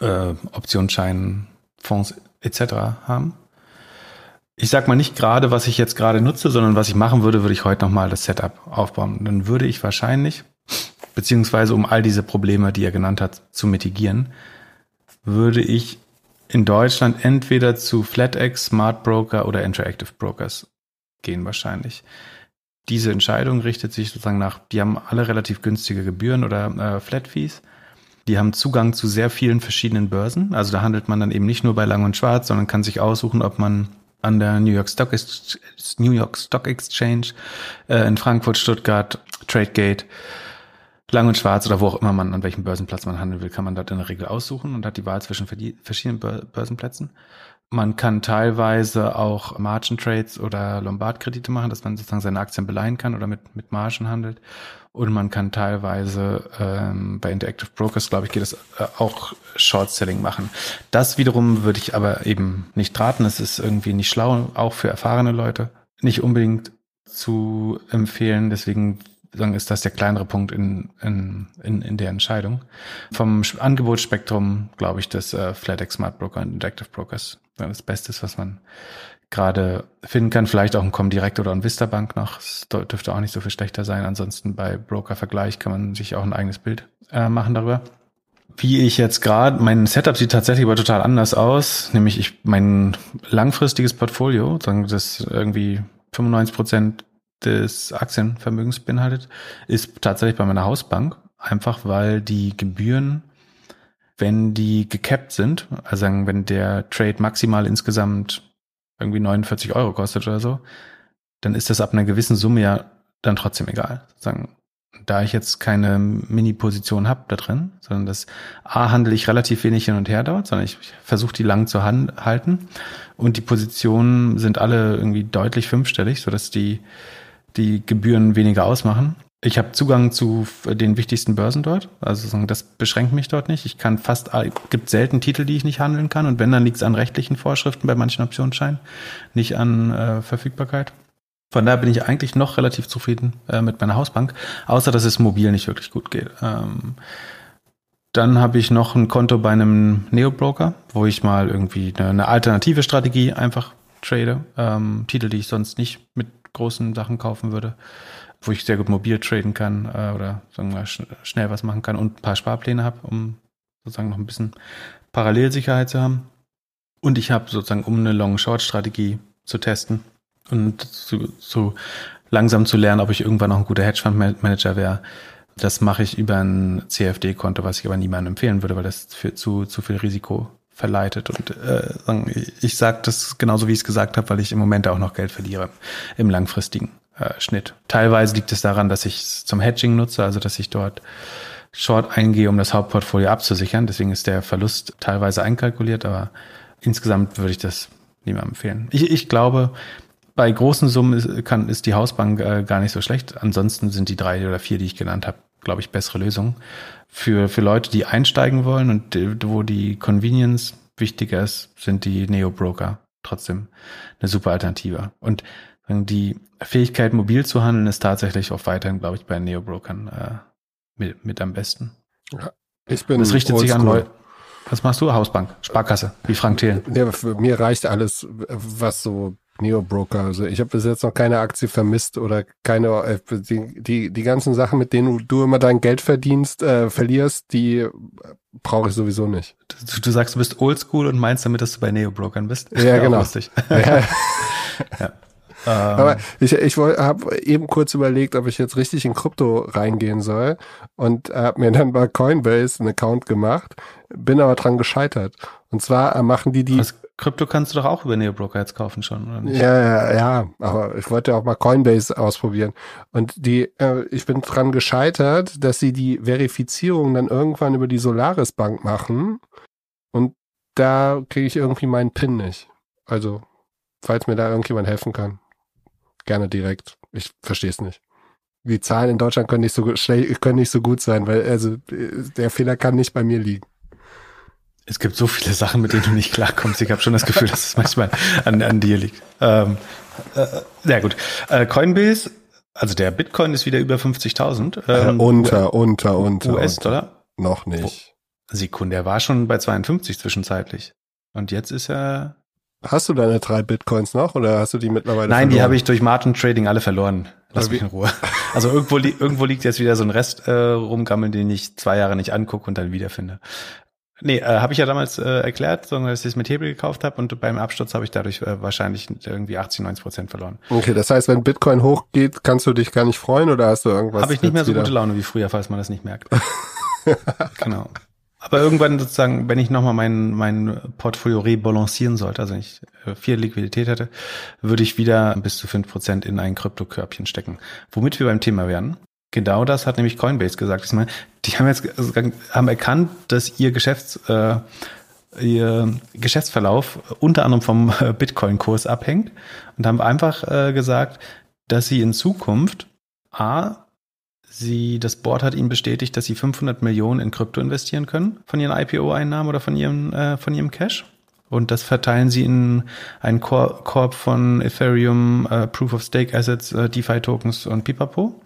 äh, Optionsscheinen, Fonds etc. haben. Ich sag mal nicht gerade, was ich jetzt gerade nutze, sondern was ich machen würde, würde ich heute nochmal das Setup aufbauen. Dann würde ich wahrscheinlich, beziehungsweise um all diese Probleme, die er genannt hat, zu mitigieren, würde ich in Deutschland entweder zu FlatEx, Smart Broker oder Interactive Brokers gehen wahrscheinlich. Diese Entscheidung richtet sich sozusagen nach, die haben alle relativ günstige Gebühren oder äh, Flat Fees die haben Zugang zu sehr vielen verschiedenen Börsen. Also da handelt man dann eben nicht nur bei Lang und Schwarz, sondern kann sich aussuchen, ob man an der New York Stock, Ex New York Stock Exchange, äh, in Frankfurt, Stuttgart, Tradegate, Lang und Schwarz oder wo auch immer man, an welchem Börsenplatz man handeln will, kann man dort in der Regel aussuchen und hat die Wahl zwischen verschiedenen Börsenplätzen. Man kann teilweise auch Margin Trades oder Lombard-Kredite machen, dass man sozusagen seine Aktien beleihen kann oder mit, mit Margen handelt. Und man kann teilweise ähm, bei Interactive Brokers, glaube ich, geht es äh, auch Short Selling machen. Das wiederum würde ich aber eben nicht raten. Es ist irgendwie nicht schlau, auch für erfahrene Leute nicht unbedingt zu empfehlen. Deswegen sagen, ist das der kleinere Punkt in, in, in, in der Entscheidung. Vom Angebotsspektrum glaube ich, dass äh, FlatEx Smart Broker und Interactive Brokers das Beste ist, was man gerade finden kann. Vielleicht auch ein Comdirect oder ein Vista Bank noch. Das dürfte auch nicht so viel schlechter sein. Ansonsten bei Broker-Vergleich kann man sich auch ein eigenes Bild äh, machen darüber. Wie ich jetzt gerade, mein Setup sieht tatsächlich aber total anders aus. Nämlich ich, mein langfristiges Portfolio, sagen das irgendwie 95 Prozent des Aktienvermögens beinhaltet, ist tatsächlich bei meiner Hausbank. Einfach weil die Gebühren, wenn die gecapped sind, also wenn der Trade maximal insgesamt irgendwie 49 Euro kostet oder so, dann ist das ab einer gewissen Summe ja dann trotzdem egal. Sagen, da ich jetzt keine Mini-Position habe da drin, sondern das A handle ich relativ wenig hin und her dort, sondern ich, ich versuche die lang zu halten und die Positionen sind alle irgendwie deutlich fünfstellig, sodass die, die Gebühren weniger ausmachen. Ich habe Zugang zu den wichtigsten Börsen dort. Also das beschränkt mich dort nicht. Ich kann fast, gibt selten Titel, die ich nicht handeln kann. Und wenn, dann liegt es an rechtlichen Vorschriften bei manchen Optionsscheinen, nicht an äh, Verfügbarkeit. Von daher bin ich eigentlich noch relativ zufrieden äh, mit meiner Hausbank, außer dass es mobil nicht wirklich gut geht. Ähm, dann habe ich noch ein Konto bei einem Neo-Broker, wo ich mal irgendwie eine, eine alternative Strategie einfach trade. Ähm, Titel, die ich sonst nicht mit großen Sachen kaufen würde. wo ich sehr gut mobil traden kann äh, oder sagen wir sch schnell was machen kann und ein paar Sparpläne habe, um sozusagen noch ein bisschen Parallelsicherheit zu haben. Und ich habe sozusagen, um eine Long-Short-Strategie zu testen und zu, zu langsam zu lernen, ob ich irgendwann noch ein guter Hedgefonds-Manager wäre, das mache ich über ein CFD-Konto, was ich aber niemandem empfehlen würde, weil das für zu, zu viel Risiko verleitet. Und äh, ich sage das genauso, wie ich es gesagt habe, weil ich im Moment auch noch Geld verliere im langfristigen äh, Schnitt. Teilweise liegt es daran, dass ich es zum Hedging nutze, also dass ich dort Short eingehe, um das Hauptportfolio abzusichern. Deswegen ist der Verlust teilweise einkalkuliert, aber insgesamt würde ich das niemandem empfehlen. Ich, ich glaube, bei großen Summen ist, kann, ist die Hausbank äh, gar nicht so schlecht. Ansonsten sind die drei oder vier, die ich genannt habe, glaube ich, bessere Lösungen. Für, für Leute, die einsteigen wollen und wo die Convenience wichtiger ist, sind die Neo-Broker trotzdem eine super Alternative. Und die Fähigkeit, mobil zu handeln, ist tatsächlich auch weiterhin, glaube ich, bei Neo-Brokern äh, mit, mit am besten. Ja, ich bin das richtet sich an Leute. Was machst du? Hausbank, Sparkasse, wie Frank Thelen. Ja, für mir reicht alles, was so Neo-Broker. Also ich habe bis jetzt noch keine Aktie vermisst oder keine, äh, die, die, die ganzen Sachen, mit denen du immer dein Geld verdienst, äh, verlierst, die brauche ich sowieso nicht. Du, du, sagst, du bist oldschool und meinst damit, dass du bei Neo-Brokern bist? Ja, genau. Ja. ja. Aber ähm. ich, ich habe eben kurz überlegt, ob ich jetzt richtig in Krypto reingehen soll und habe mir dann bei Coinbase einen Account gemacht, bin aber dran gescheitert. Und zwar machen die die. Was Krypto kannst du doch auch über Neobroker jetzt kaufen schon, oder nicht? Ja, ja, ja, aber ich wollte auch mal Coinbase ausprobieren. Und die, äh, ich bin dran gescheitert, dass sie die Verifizierung dann irgendwann über die Solaris Bank machen. Und da kriege ich irgendwie meinen PIN nicht. Also, falls mir da irgendjemand helfen kann, gerne direkt. Ich verstehe es nicht. Die Zahlen in Deutschland können nicht so können nicht so gut sein, weil also der Fehler kann nicht bei mir liegen. Es gibt so viele Sachen, mit denen du nicht klarkommst. Ich habe schon das Gefühl, dass es manchmal an, an dir liegt. Ähm, äh, sehr gut. Äh, Coinbase, also der Bitcoin ist wieder über 50.000. Ähm, äh, unter, unter, unter. US-Dollar? Noch nicht. Sekunde, er war schon bei 52 zwischenzeitlich. Und jetzt ist er. Hast du deine drei Bitcoins noch oder hast du die mittlerweile Nein, verloren? die habe ich durch Martin Trading alle verloren. Lass mich in Ruhe. Also irgendwo, li irgendwo liegt jetzt wieder so ein Rest äh, rumgammeln, den ich zwei Jahre nicht angucke und dann wiederfinde. Nee, äh, habe ich ja damals äh, erklärt, sondern dass ich es mit Hebel gekauft habe und beim Absturz habe ich dadurch äh, wahrscheinlich irgendwie 80, 90 Prozent verloren. Okay, das heißt, wenn Bitcoin hochgeht, kannst du dich gar nicht freuen oder hast du irgendwas? Habe ich nicht mehr so wieder? gute Laune wie früher, falls man das nicht merkt. genau. Aber irgendwann sozusagen, wenn ich nochmal mein, mein Portfolio rebalancieren sollte, also ich äh, viel Liquidität hätte, würde ich wieder bis zu fünf Prozent in ein Kryptokörbchen stecken. Womit wir beim Thema werden. Genau das hat nämlich Coinbase gesagt. Ich meine, die haben jetzt haben erkannt, dass ihr Geschäfts äh, ihr Geschäftsverlauf unter anderem vom äh, Bitcoin-Kurs abhängt und haben einfach äh, gesagt, dass sie in Zukunft a sie das Board hat ihnen bestätigt, dass sie 500 Millionen in Krypto investieren können von ihren IPO-Einnahmen oder von ihrem äh, von ihrem Cash und das verteilen sie in einen Korb von Ethereum, äh, Proof of Stake Assets, äh, DeFi Tokens und Pipapo.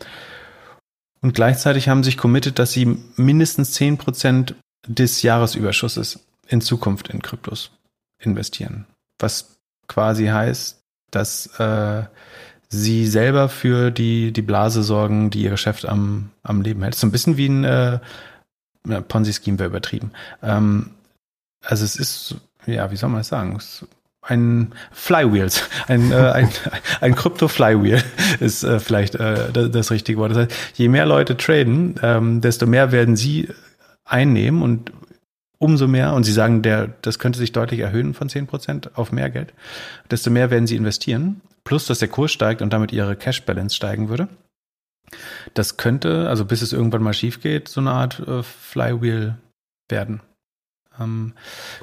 Und gleichzeitig haben sich committed, dass sie mindestens zehn Prozent des Jahresüberschusses in Zukunft in Kryptos investieren. Was quasi heißt, dass äh, sie selber für die, die Blase sorgen, die ihr Geschäft am, am Leben hält. So ein bisschen wie ein äh, Ponzi-Scheme wäre übertrieben. Ähm, also es ist, ja, wie soll man das sagen? Es ein Flywheels, ein, äh, ein, ein Krypto-Flywheel ist äh, vielleicht äh, das, das, richtige Wort. Das heißt, je mehr Leute traden, ähm, desto mehr werden sie einnehmen und umso mehr, und sie sagen, der, das könnte sich deutlich erhöhen von zehn Prozent auf mehr Geld, desto mehr werden sie investieren, plus dass der Kurs steigt und damit ihre Cash-Balance steigen würde. Das könnte, also bis es irgendwann mal schief geht, so eine Art äh, Flywheel werden. Ähm,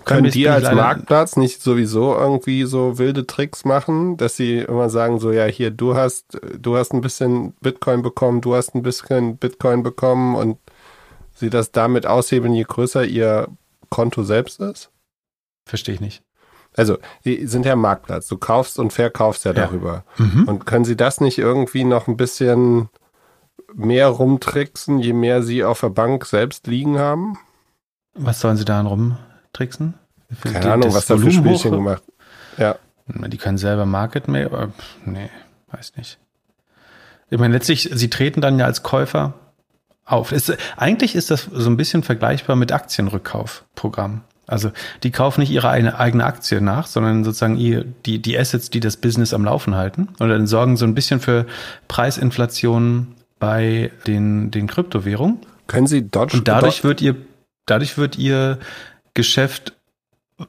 können die als Marktplatz nicht sowieso irgendwie so wilde Tricks machen, dass sie immer sagen, so ja, hier, du hast, du hast ein bisschen Bitcoin bekommen, du hast ein bisschen Bitcoin bekommen und sie das damit aushebeln, je größer ihr Konto selbst ist? Verstehe ich nicht. Also, die sind ja Marktplatz. Du kaufst und verkaufst ja, ja. darüber. Mhm. Und können sie das nicht irgendwie noch ein bisschen mehr rumtricksen, je mehr sie auf der Bank selbst liegen haben? Was sollen sie da rumtricksen? Keine die, Ahnung, was da für Spielchen gemacht. Ja. Die können selber Market mehr, aber nee, weiß nicht. Ich meine, letztlich, sie treten dann ja als Käufer auf. Ist, eigentlich ist das so ein bisschen vergleichbar mit Aktienrückkaufprogramm. Also die kaufen nicht ihre eine, eigene Aktie nach, sondern sozusagen ihr, die, die Assets, die das Business am Laufen halten. Und dann sorgen so ein bisschen für Preisinflation bei den, den Kryptowährungen. Können Sie Dodge Und dadurch wird ihr, dadurch wird ihr Geschäft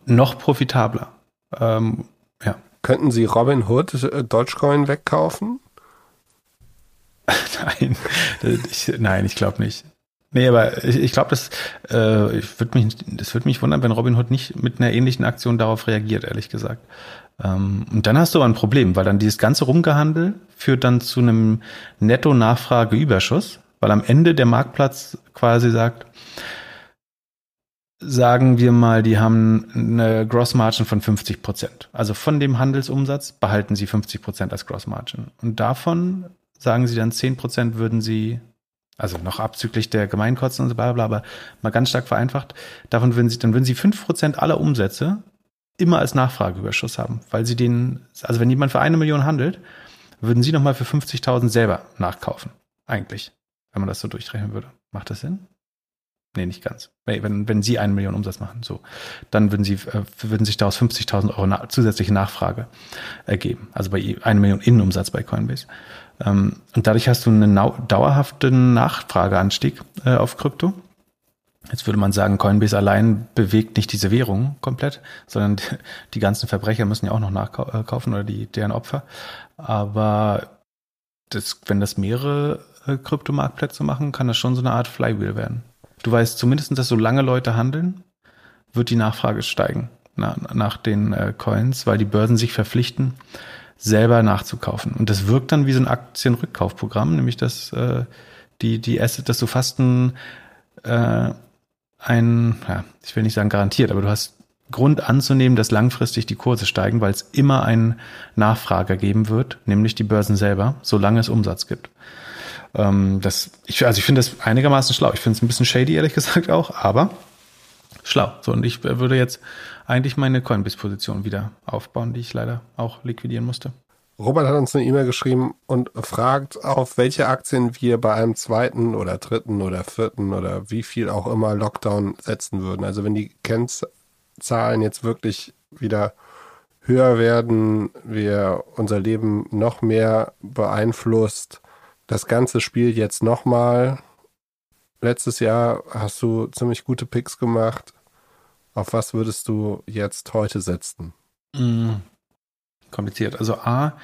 noch profitabler. Ähm, ja. Könnten Sie Robinhood äh, Dogecoin wegkaufen? Nein, ich, nein, ich glaube nicht. Nee, aber ich, ich glaube, das, äh, ich würd mich, das würde mich wundern, wenn Robinhood nicht mit einer ähnlichen Aktion darauf reagiert, ehrlich gesagt. Ähm, und dann hast du aber ein Problem, weil dann dieses ganze Rumgehandel führt dann zu einem Netto-Nachfrageüberschuss, weil am Ende der Marktplatz quasi sagt, sagen wir mal, die haben eine Gross Margin von 50 Prozent. Also von dem Handelsumsatz behalten sie 50 Prozent als Gross Margin. Und davon sagen sie dann 10 Prozent würden sie also noch abzüglich der Gemeinkosten und so bla bla, aber mal ganz stark vereinfacht, davon würden sie, dann würden sie fünf Prozent aller Umsätze immer als Nachfrageüberschuss haben, weil sie den, also wenn jemand für eine Million handelt, würden sie nochmal für 50.000 selber nachkaufen, eigentlich, wenn man das so durchrechnen würde. Macht das Sinn? Nee, nicht ganz. Wenn, wenn Sie eine Million Umsatz machen, so, dann würden Sie, äh, würden sich daraus 50.000 Euro na zusätzliche Nachfrage ergeben. Also bei eine Million Innenumsatz bei Coinbase. Ähm, und dadurch hast du einen dauerhaften Nachfrageanstieg äh, auf Krypto. Jetzt würde man sagen, Coinbase allein bewegt nicht diese Währung komplett, sondern die, ganzen Verbrecher müssen ja auch noch nachkaufen oder die, deren Opfer. Aber das, wenn das mehrere äh, Kryptomarktplätze machen, kann das schon so eine Art Flywheel werden. Du weißt zumindest, dass solange Leute handeln, wird die Nachfrage steigen nach, nach den äh, Coins, weil die Börsen sich verpflichten, selber nachzukaufen. Und das wirkt dann wie so ein Aktienrückkaufprogramm, nämlich dass äh, die, die Asset, dass du fast ein, äh, ein, ja, ich will nicht sagen garantiert, aber du hast Grund anzunehmen, dass langfristig die Kurse steigen, weil es immer einen Nachfrager geben wird, nämlich die Börsen selber, solange es Umsatz gibt. Ähm, das, ich, also ich finde das einigermaßen schlau. Ich finde es ein bisschen shady, ehrlich gesagt auch, aber schlau. So, und ich würde jetzt eigentlich meine Coinbase-Position wieder aufbauen, die ich leider auch liquidieren musste. Robert hat uns eine E-Mail geschrieben und fragt, auf welche Aktien wir bei einem zweiten oder dritten oder vierten oder wie viel auch immer Lockdown setzen würden. Also wenn die Kennzahlen jetzt wirklich wieder höher werden, wir unser Leben noch mehr beeinflusst, das ganze Spiel jetzt nochmal. Letztes Jahr hast du ziemlich gute Picks gemacht. Auf was würdest du jetzt heute setzen? Mm, kompliziert. Also A,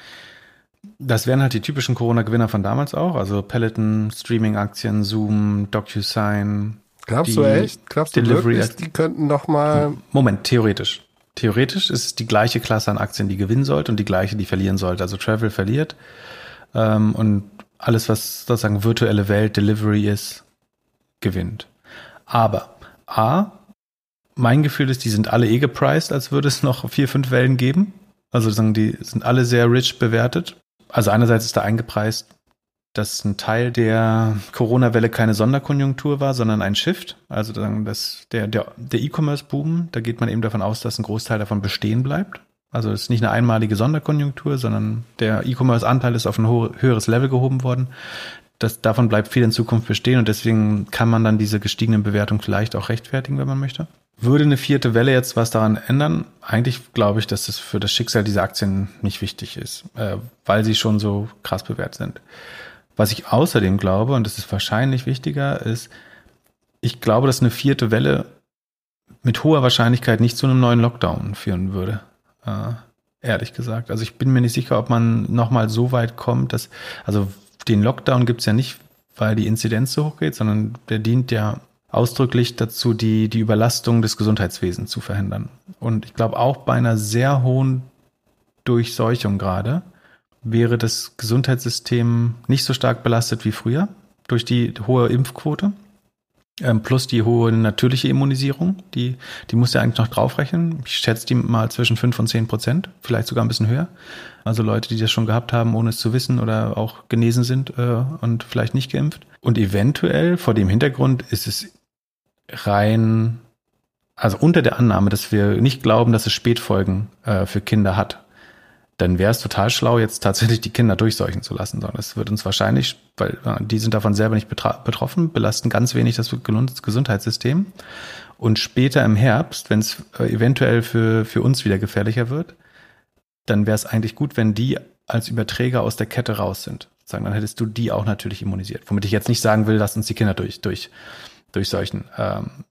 das wären halt die typischen Corona-Gewinner von damals auch. Also Peloton, Streaming-Aktien, Zoom, DocuSign. Glaubst du echt? Glaubst du Delivery wirklich, die könnten noch mal... Moment, theoretisch. Theoretisch ist es die gleiche Klasse an Aktien, die gewinnen sollte und die gleiche, die verlieren sollte. Also Travel verliert ähm, und alles, was sozusagen virtuelle Welt, Delivery ist, gewinnt. Aber A, mein Gefühl ist, die sind alle eh gepriced, als würde es noch vier, fünf Wellen geben. Also sagen, die sind alle sehr rich bewertet. Also einerseits ist da eingepreist, dass ein Teil der Corona-Welle keine Sonderkonjunktur war, sondern ein Shift. Also das, der, der, der E-Commerce-Boom, da geht man eben davon aus, dass ein Großteil davon bestehen bleibt. Also es ist nicht eine einmalige Sonderkonjunktur, sondern der E-Commerce-Anteil ist auf ein höheres Level gehoben worden. Das, davon bleibt viel in Zukunft bestehen und deswegen kann man dann diese gestiegenen Bewertungen vielleicht auch rechtfertigen, wenn man möchte. Würde eine vierte Welle jetzt was daran ändern? Eigentlich glaube ich, dass das für das Schicksal dieser Aktien nicht wichtig ist, äh, weil sie schon so krass bewertet sind. Was ich außerdem glaube, und das ist wahrscheinlich wichtiger, ist, ich glaube, dass eine vierte Welle mit hoher Wahrscheinlichkeit nicht zu einem neuen Lockdown führen würde. Äh, ehrlich gesagt. Also ich bin mir nicht sicher, ob man nochmal so weit kommt, dass, also den Lockdown gibt's ja nicht, weil die Inzidenz so hoch geht, sondern der dient ja ausdrücklich dazu, die, die Überlastung des Gesundheitswesens zu verhindern. Und ich glaube, auch bei einer sehr hohen Durchseuchung gerade wäre das Gesundheitssystem nicht so stark belastet wie früher durch die hohe Impfquote. Ähm, plus die hohe natürliche Immunisierung, die, die muss ja eigentlich noch draufrechnen. Ich schätze die mal zwischen fünf und zehn Prozent, vielleicht sogar ein bisschen höher. Also Leute, die das schon gehabt haben, ohne es zu wissen oder auch genesen sind äh, und vielleicht nicht geimpft. Und eventuell vor dem Hintergrund ist es rein, also unter der Annahme, dass wir nicht glauben, dass es Spätfolgen äh, für Kinder hat, dann wäre es total schlau, jetzt tatsächlich die Kinder durchseuchen zu lassen, sondern es wird uns wahrscheinlich, weil äh, die sind davon selber nicht betroffen, belasten ganz wenig das Gesundheitssystem. Und später im Herbst, wenn es äh, eventuell für, für uns wieder gefährlicher wird, dann wäre es eigentlich gut, wenn die als Überträger aus der Kette raus sind. Sagen, dann hättest du die auch natürlich immunisiert. Womit ich jetzt nicht sagen will, lass uns die Kinder durch, durch, durchseuchen. Ähm,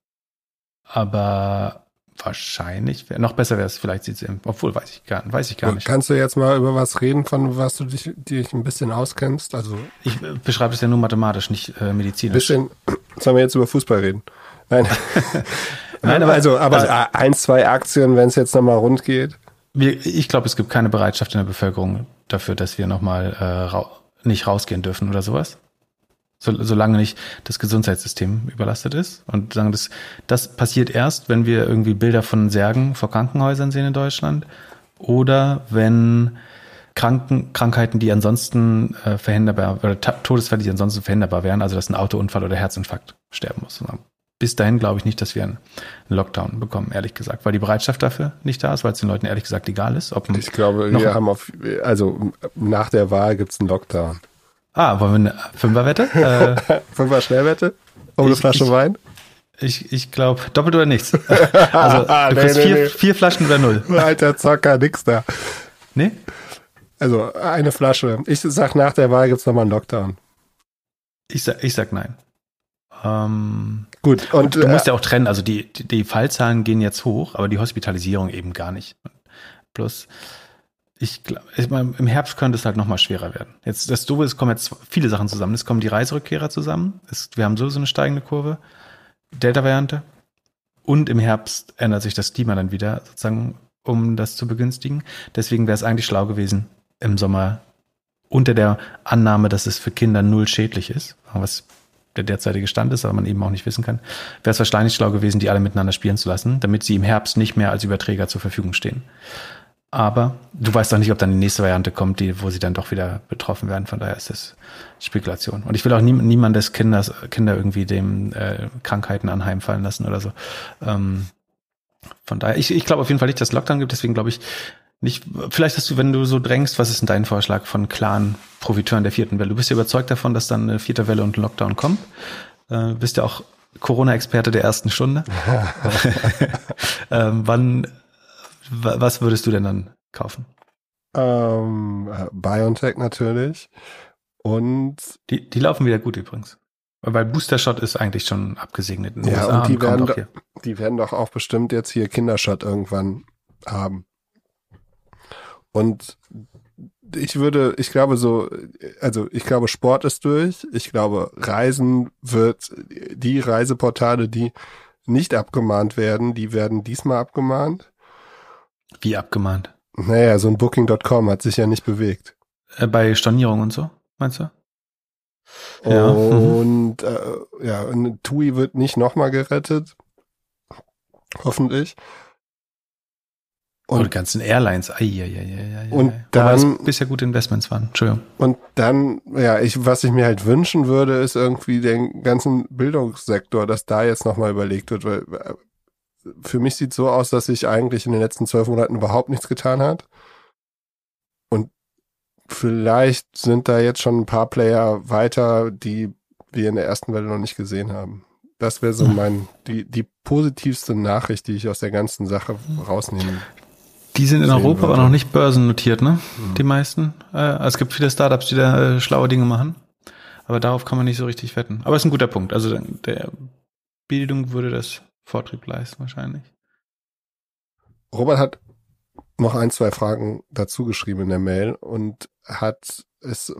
aber wahrscheinlich, noch besser wäre es vielleicht CCM, obwohl weiß ich gar, weiß ich gar nicht. Kannst du jetzt mal über was reden, von was du dich, dich ein bisschen auskennst? Also ich äh, beschreibe es ja nur mathematisch, nicht äh, medizinisch. Bisschen, sollen wir jetzt über Fußball reden? Nein. Nein, aber also, aber also, ein, zwei Aktien, wenn es jetzt nochmal rund geht. Ich glaube, es gibt keine Bereitschaft in der Bevölkerung dafür, dass wir nochmal äh, ra nicht rausgehen dürfen oder sowas. So, solange nicht das Gesundheitssystem überlastet ist. Und sagen, das, das passiert erst, wenn wir irgendwie Bilder von Särgen vor Krankenhäusern sehen in Deutschland oder wenn Kranken, Krankheiten, die ansonsten äh, verhinderbar oder Todesfälle, die ansonsten verhinderbar wären, also dass ein Autounfall oder Herzinfarkt sterben muss. Bis dahin glaube ich nicht, dass wir einen Lockdown bekommen, ehrlich gesagt, weil die Bereitschaft dafür nicht da ist, weil es den Leuten ehrlich gesagt egal ist. Ob ich glaube, wir haben auf, also nach der Wahl gibt es einen Lockdown. Ah, wollen wir eine Fünferwette? Äh, Fünfer Schnellwette? Um eine Flasche ich, Wein? Ich, ich glaube, doppelt oder nichts. Also, du nee, kriegst nee, vier, nee. vier Flaschen oder null. Alter Zocker, nix da. Nee? Also, eine Flasche. Ich sag, nach der Wahl gibt's nochmal einen Lockdown. Ich sag, ich sag nein. Ähm, Gut, und. Du musst äh, ja auch trennen, also die, die, die Fallzahlen gehen jetzt hoch, aber die Hospitalisierung eben gar nicht. Plus, ich glaube, im Herbst könnte es halt noch mal schwerer werden. Jetzt das Doofe, es kommen jetzt viele Sachen zusammen. Es kommen die Reiserückkehrer zusammen. Es, wir haben sowieso eine steigende Kurve. Delta-Variante. Und im Herbst ändert sich das Klima dann wieder, sozusagen, um das zu begünstigen. Deswegen wäre es eigentlich schlau gewesen, im Sommer unter der Annahme, dass es für Kinder null schädlich ist, was der derzeitige Stand ist, aber man eben auch nicht wissen kann, wäre es wahrscheinlich schlau gewesen, die alle miteinander spielen zu lassen, damit sie im Herbst nicht mehr als Überträger zur Verfügung stehen. Aber du weißt doch nicht, ob dann die nächste Variante kommt, die, wo sie dann doch wieder betroffen werden. Von daher ist das Spekulation. Und ich will auch nie, niemandes Kinders, Kinder irgendwie dem äh, Krankheiten anheimfallen lassen oder so. Ähm, von daher, ich, ich glaube auf jeden Fall nicht, dass es Lockdown gibt. Deswegen glaube ich nicht. Vielleicht hast du, wenn du so drängst, was ist denn dein Vorschlag von klaren Profiteuren der vierten Welle? Du bist ja überzeugt davon, dass dann eine vierte Welle und ein Lockdown kommt. Äh, bist ja auch Corona-Experte der ersten Stunde. ähm, wann was würdest du denn dann kaufen? Ähm, BioNTech natürlich. Und die, die laufen wieder gut übrigens. Weil Booster Shot ist eigentlich schon abgesegnet in den ja, USA und die, und werden doch, die werden doch auch bestimmt jetzt hier Kindershot irgendwann haben. Und ich würde, ich glaube so, also ich glaube Sport ist durch. Ich glaube Reisen wird, die Reiseportale, die nicht abgemahnt werden, die werden diesmal abgemahnt. Wie abgemahnt? Naja, so ein Booking.com hat sich ja nicht bewegt. Äh, bei Stornierung und so, meinst du? Ja. Und äh, ja, und TUI wird nicht nochmal gerettet. Hoffentlich. Und oh, die ganzen Airlines. Ai, ai, ai, ai, und dann Wobei bisher gute Investments waren. Entschuldigung. Und dann, ja, ich, was ich mir halt wünschen würde, ist irgendwie den ganzen Bildungssektor, dass da jetzt nochmal überlegt wird, weil für mich sieht so aus, dass sich eigentlich in den letzten zwölf Monaten überhaupt nichts getan hat. Und vielleicht sind da jetzt schon ein paar Player weiter, die wir in der ersten Welle noch nicht gesehen haben. Das wäre so mein, die, die positivste Nachricht, die ich aus der ganzen Sache rausnehmen die sind in Europa würde. aber noch nicht börsennotiert, ne? Mhm. Die meisten. Äh, es gibt viele Startups, die da äh, schlaue Dinge machen. Aber darauf kann man nicht so richtig wetten. Aber es ist ein guter Punkt. Also der Bildung würde das Vortrieb leisten wahrscheinlich. Robert hat noch ein, zwei Fragen dazu geschrieben in der Mail und hat ist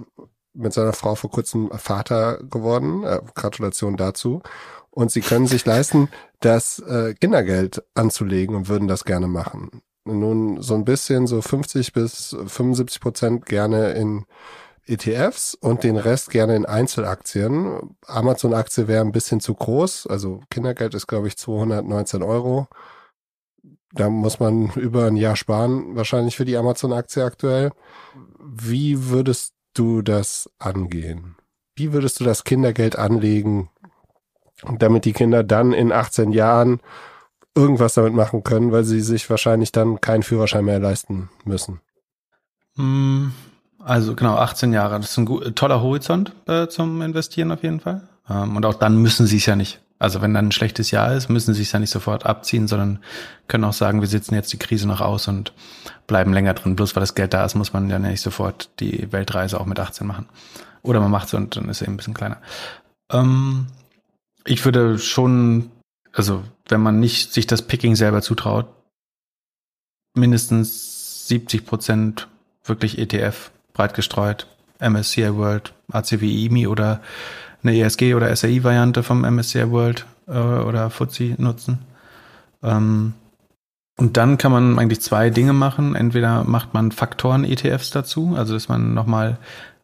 mit seiner Frau vor kurzem Vater geworden. Äh, Gratulation dazu. Und sie können sich leisten, das äh, Kindergeld anzulegen und würden das gerne machen. Nun so ein bisschen so 50 bis 75 Prozent gerne in ETFs und den Rest gerne in Einzelaktien. Amazon-Aktie wäre ein bisschen zu groß. Also Kindergeld ist, glaube ich, 219 Euro. Da muss man über ein Jahr sparen, wahrscheinlich für die Amazon-Aktie aktuell. Wie würdest du das angehen? Wie würdest du das Kindergeld anlegen, damit die Kinder dann in 18 Jahren irgendwas damit machen können, weil sie sich wahrscheinlich dann keinen Führerschein mehr leisten müssen? Also genau, 18 Jahre. Das ist ein toller Horizont äh, zum Investieren auf jeden Fall. Ähm, und auch dann müssen sie es ja nicht. Also wenn dann ein schlechtes Jahr ist, müssen sie es ja nicht sofort abziehen, sondern können auch sagen, wir sitzen jetzt die Krise noch aus und bleiben länger drin. Bloß weil das Geld da ist, muss man ja nicht sofort die Weltreise auch mit 18 machen. Oder man macht es und dann ist er eben ein bisschen kleiner. Ähm, ich würde schon, also wenn man nicht sich das Picking selber zutraut, mindestens 70 Prozent wirklich ETF breit gestreut, MSCI World, ACWI IMI oder eine ESG oder SAI-Variante vom MSCI World äh, oder FTSE nutzen. Ähm, und dann kann man eigentlich zwei Dinge machen. Entweder macht man Faktoren-ETFs dazu, also dass man nochmal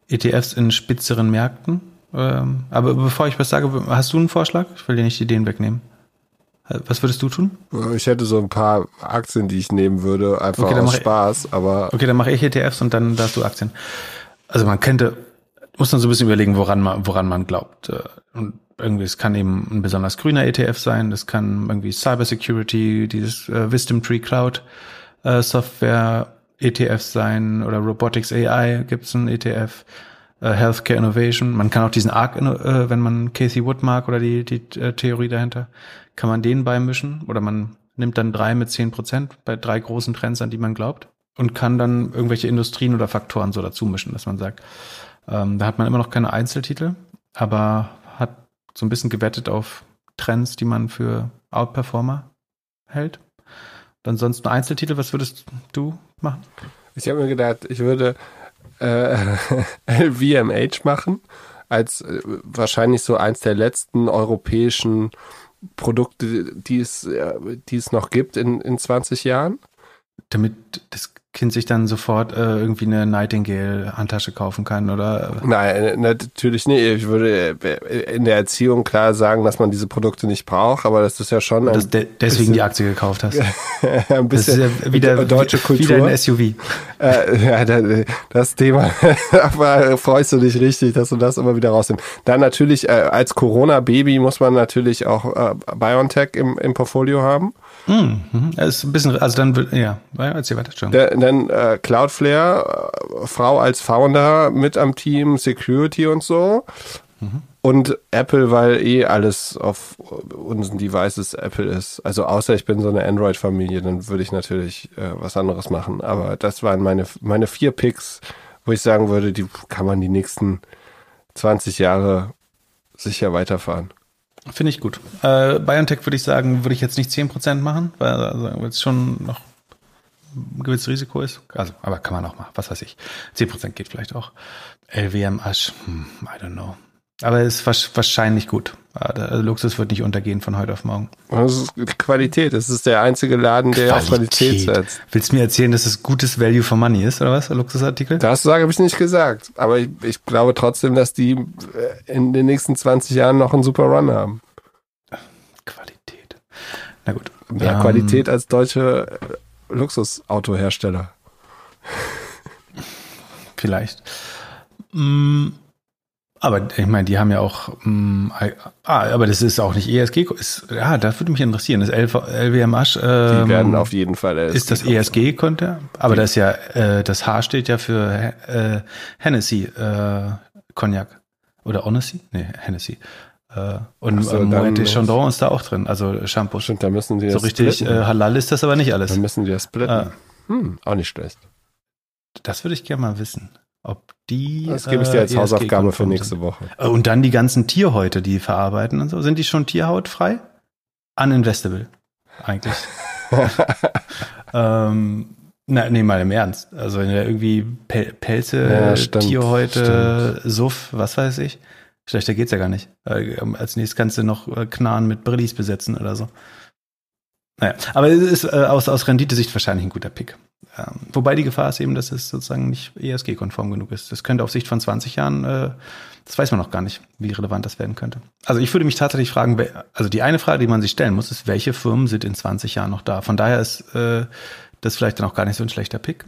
ETFs in spitzeren Märkten. Ähm, aber bevor ich was sage, hast du einen Vorschlag? Ich will dir nicht die Ideen wegnehmen. Was würdest du tun? Ich hätte so ein paar Aktien, die ich nehmen würde, einfach Okay, aus mach ich- Spaß, aber Okay, dann mache ich ETFs und dann darfst du Aktien. Also man könnte, muss dann so ein bisschen überlegen, woran man, woran man glaubt. Äh, Und irgendwie, es kann eben ein besonders grüner ETF sein, das kann irgendwie Cybersecurity, dieses äh, Wisdom Tree Cloud äh, Software ETFs sein oder Robotics AI gibt's einen ETF, Healthcare Innovation. Man kann auch diesen ARC, äh, wenn man Casey Wood mag oder die, die äh, Theorie dahinter, kann man den beimischen oder man nimmt dann drei mit zehn Prozent bei drei großen Trends, an die man glaubt und kann dann irgendwelche Industrien oder Faktoren so dazu mischen, dass man sagt, ähm, da hat man immer noch keine Einzeltitel, aber hat so ein bisschen gewettet auf Trends, die man für Outperformer hält. Und ansonsten Einzeltitel, was würdest du machen? ich habe mir gedacht, ich würde äh, LVMH machen, als äh, wahrscheinlich so eins der letzten europäischen Produkte, die es, äh, die es noch gibt in, in 20 Jahren. Damit das Kind sich dann sofort äh, irgendwie eine Nightingale-Handtasche kaufen kann oder Nein, äh, natürlich nicht. Ich würde äh, in der Erziehung klar sagen, dass man diese Produkte nicht braucht, aber das ist ja schon ein, de deswegen die Aktie gekauft hast. ein Das ist bisschen ja wieder deutsche Kultur. Wieder ein SUV. Äh, ja, da- das Thema, aber freust du dich richtig, dass du das immer wieder rausnimmst. Dann natürlich, äh, als Corona-Baby muss man natürlich auch äh, BioNTech im, im Portfolio haben. Hm, mhm. Ist ein bisschen, also dann wird, ja, erzähl weiter schon. Da- Dann äh, Cloudflare, äh, Frau als Founder mit am Team, Security und so. Und Apple, weil eh alles auf unseren Devices Apple ist. Also außer ich bin so eine Android-Familie, dann würde ich natürlich äh, was anderes machen. Aber das waren meine, meine vier Picks, wo ich sagen würde, die kann man die nächsten 20 Jahre sicher weiterfahren. Finde ich gut. Äh, BioNTech würde ich sagen, würde ich jetzt nicht 10% machen, weil also, es schon noch ein gewisses Risiko ist. Also, aber kann man auch machen, was weiß ich. 10% geht vielleicht auch. LWM Asch, hm, I don't know. Aber es ist wahrscheinlich gut. Äh, Der Luxus wird nicht untergehen von heute auf morgen. Das ist Qualität. Das ist der einzige Laden, der auf Qualität setzt. Willst du mir erzählen, dass es gutes Value for Money ist, oder was? Luxusartikel? Das sage ich nicht gesagt. Aber ich, ich glaube trotzdem, dass die äh, in den nächsten 20 Jahren noch einen super Run haben. Qualität. Na gut. Mehr Ähm, Qualität als deutsche äh, Luxusautohersteller. Vielleicht. Mm, aber ich meine, die haben ja auch, mm, ah, aber das ist auch nicht ESG. Ist, ja, da würde mich interessieren. Das LV, LWM Asch, Die ähm, werden auf jeden Fall. äh, ist das ESG Konter? Aber das ist ja, äh, das H steht ja für äh, Hennessy äh, Cognac oder Honesty? Nee, Hennessy. Äh, und so, äh, ist- Chandon ist da auch drin, also Shampoo. Stimmt, da müssen die So das richtig splitten. äh, halal ist das aber nicht alles. Dann müssen die das splitten. Ah. Hm, auch nicht schlecht. Das würde ich gerne mal wissen. Ob die. Das gebe ich dir als äh, Hausaufgabe für nächste. Woche. Äh, Und dann die ganzen Tierhäute, die verarbeiten und so. Sind die schon tierhautfrei? Uninvestable, eigentlich. ähm, na, nee, mal im Ernst. Also wenn du irgendwie Pel Pelze, Ja, stimmt, Tierhäute, Suff, was weiß ich. Schlechter geht's ja gar nicht. Äh, als nächstes kannst du noch äh, Knarren mit Brillis besetzen oder so. Naja, aber es ist äh, aus, aus Renditesicht wahrscheinlich ein guter Pick. Ähm, wobei die Gefahr ist eben, dass es sozusagen nicht ESG-konform genug ist. Das könnte auf Sicht von 20 Jahren, äh, das weiß man noch gar nicht, wie relevant das werden könnte. Also ich würde mich tatsächlich fragen, wer- also die eine Frage, die man sich stellen muss, ist, welche Firmen sind in 20 Jahren noch da? Von daher ist äh, das vielleicht dann auch gar nicht so ein schlechter Pick.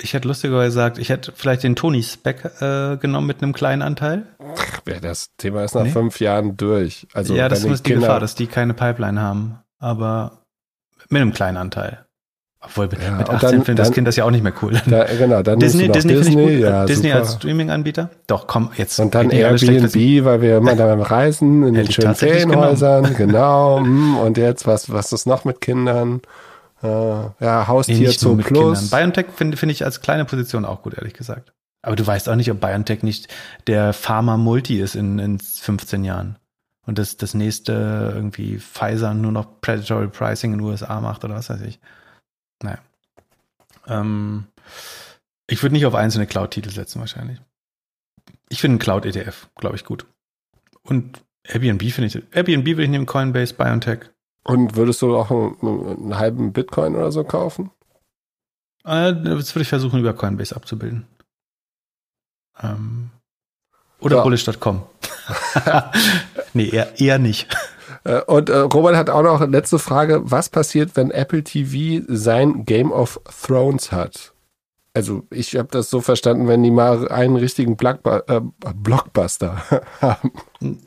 Ich hätte lustigerweise gesagt, ich hätte vielleicht den Tony Speck äh, genommen mit einem kleinen Anteil. Ja, das Thema ist nach Nee. fünf Jahren durch. Also ja, das ist die Gefahr, dass die keine Pipeline haben, aber mit einem kleinen Anteil. Obwohl, Ja, mit und 18 dann- findet das dann- Kind das ja auch nicht mehr cool. Da, genau, dann Disney, Disney, Disney, gut. ja, Disney als Streaming-Anbieter. Doch, komm, jetzt. Und dann Airbnb, weil wir immer da reisen, in den schönen tatsächlich Ferienhäusern, genau. mm, Und jetzt, was, was ist noch mit Kindern? Äh, ja, Nee, Haustier nicht nur zu mit Plus. Kindern. BioNTech finde finde ich als kleine Position auch gut, ehrlich gesagt. Aber du weißt auch nicht, ob BioNTech nicht der Pharma-Multi ist in, in 15 Jahren. Und das, das nächste irgendwie Pfizer nur noch Predatory Pricing in den USA macht oder was weiß ich. Naja. Ähm, ich würde nicht auf einzelne Cloud-Titel setzen wahrscheinlich. Ich finde einen Cloud-ETF, glaube ich, gut. Und Airbnb finde ich, Airbnb würde ich nehmen, Coinbase, BioNTech. Und würdest du auch einen, einen halben Bitcoin oder so kaufen? Äh, das würde ich versuchen, über Coinbase abzubilden. Ähm, oder Ja. bullish.com. nee, eher, eher nicht. Äh, Und äh, Robert hat auch noch eine letzte Frage. Was passiert, wenn Apple TV sein Game of Thrones hat? Also ich habe das so verstanden, wenn die mal einen richtigen Blockbu äh, Blockbuster haben.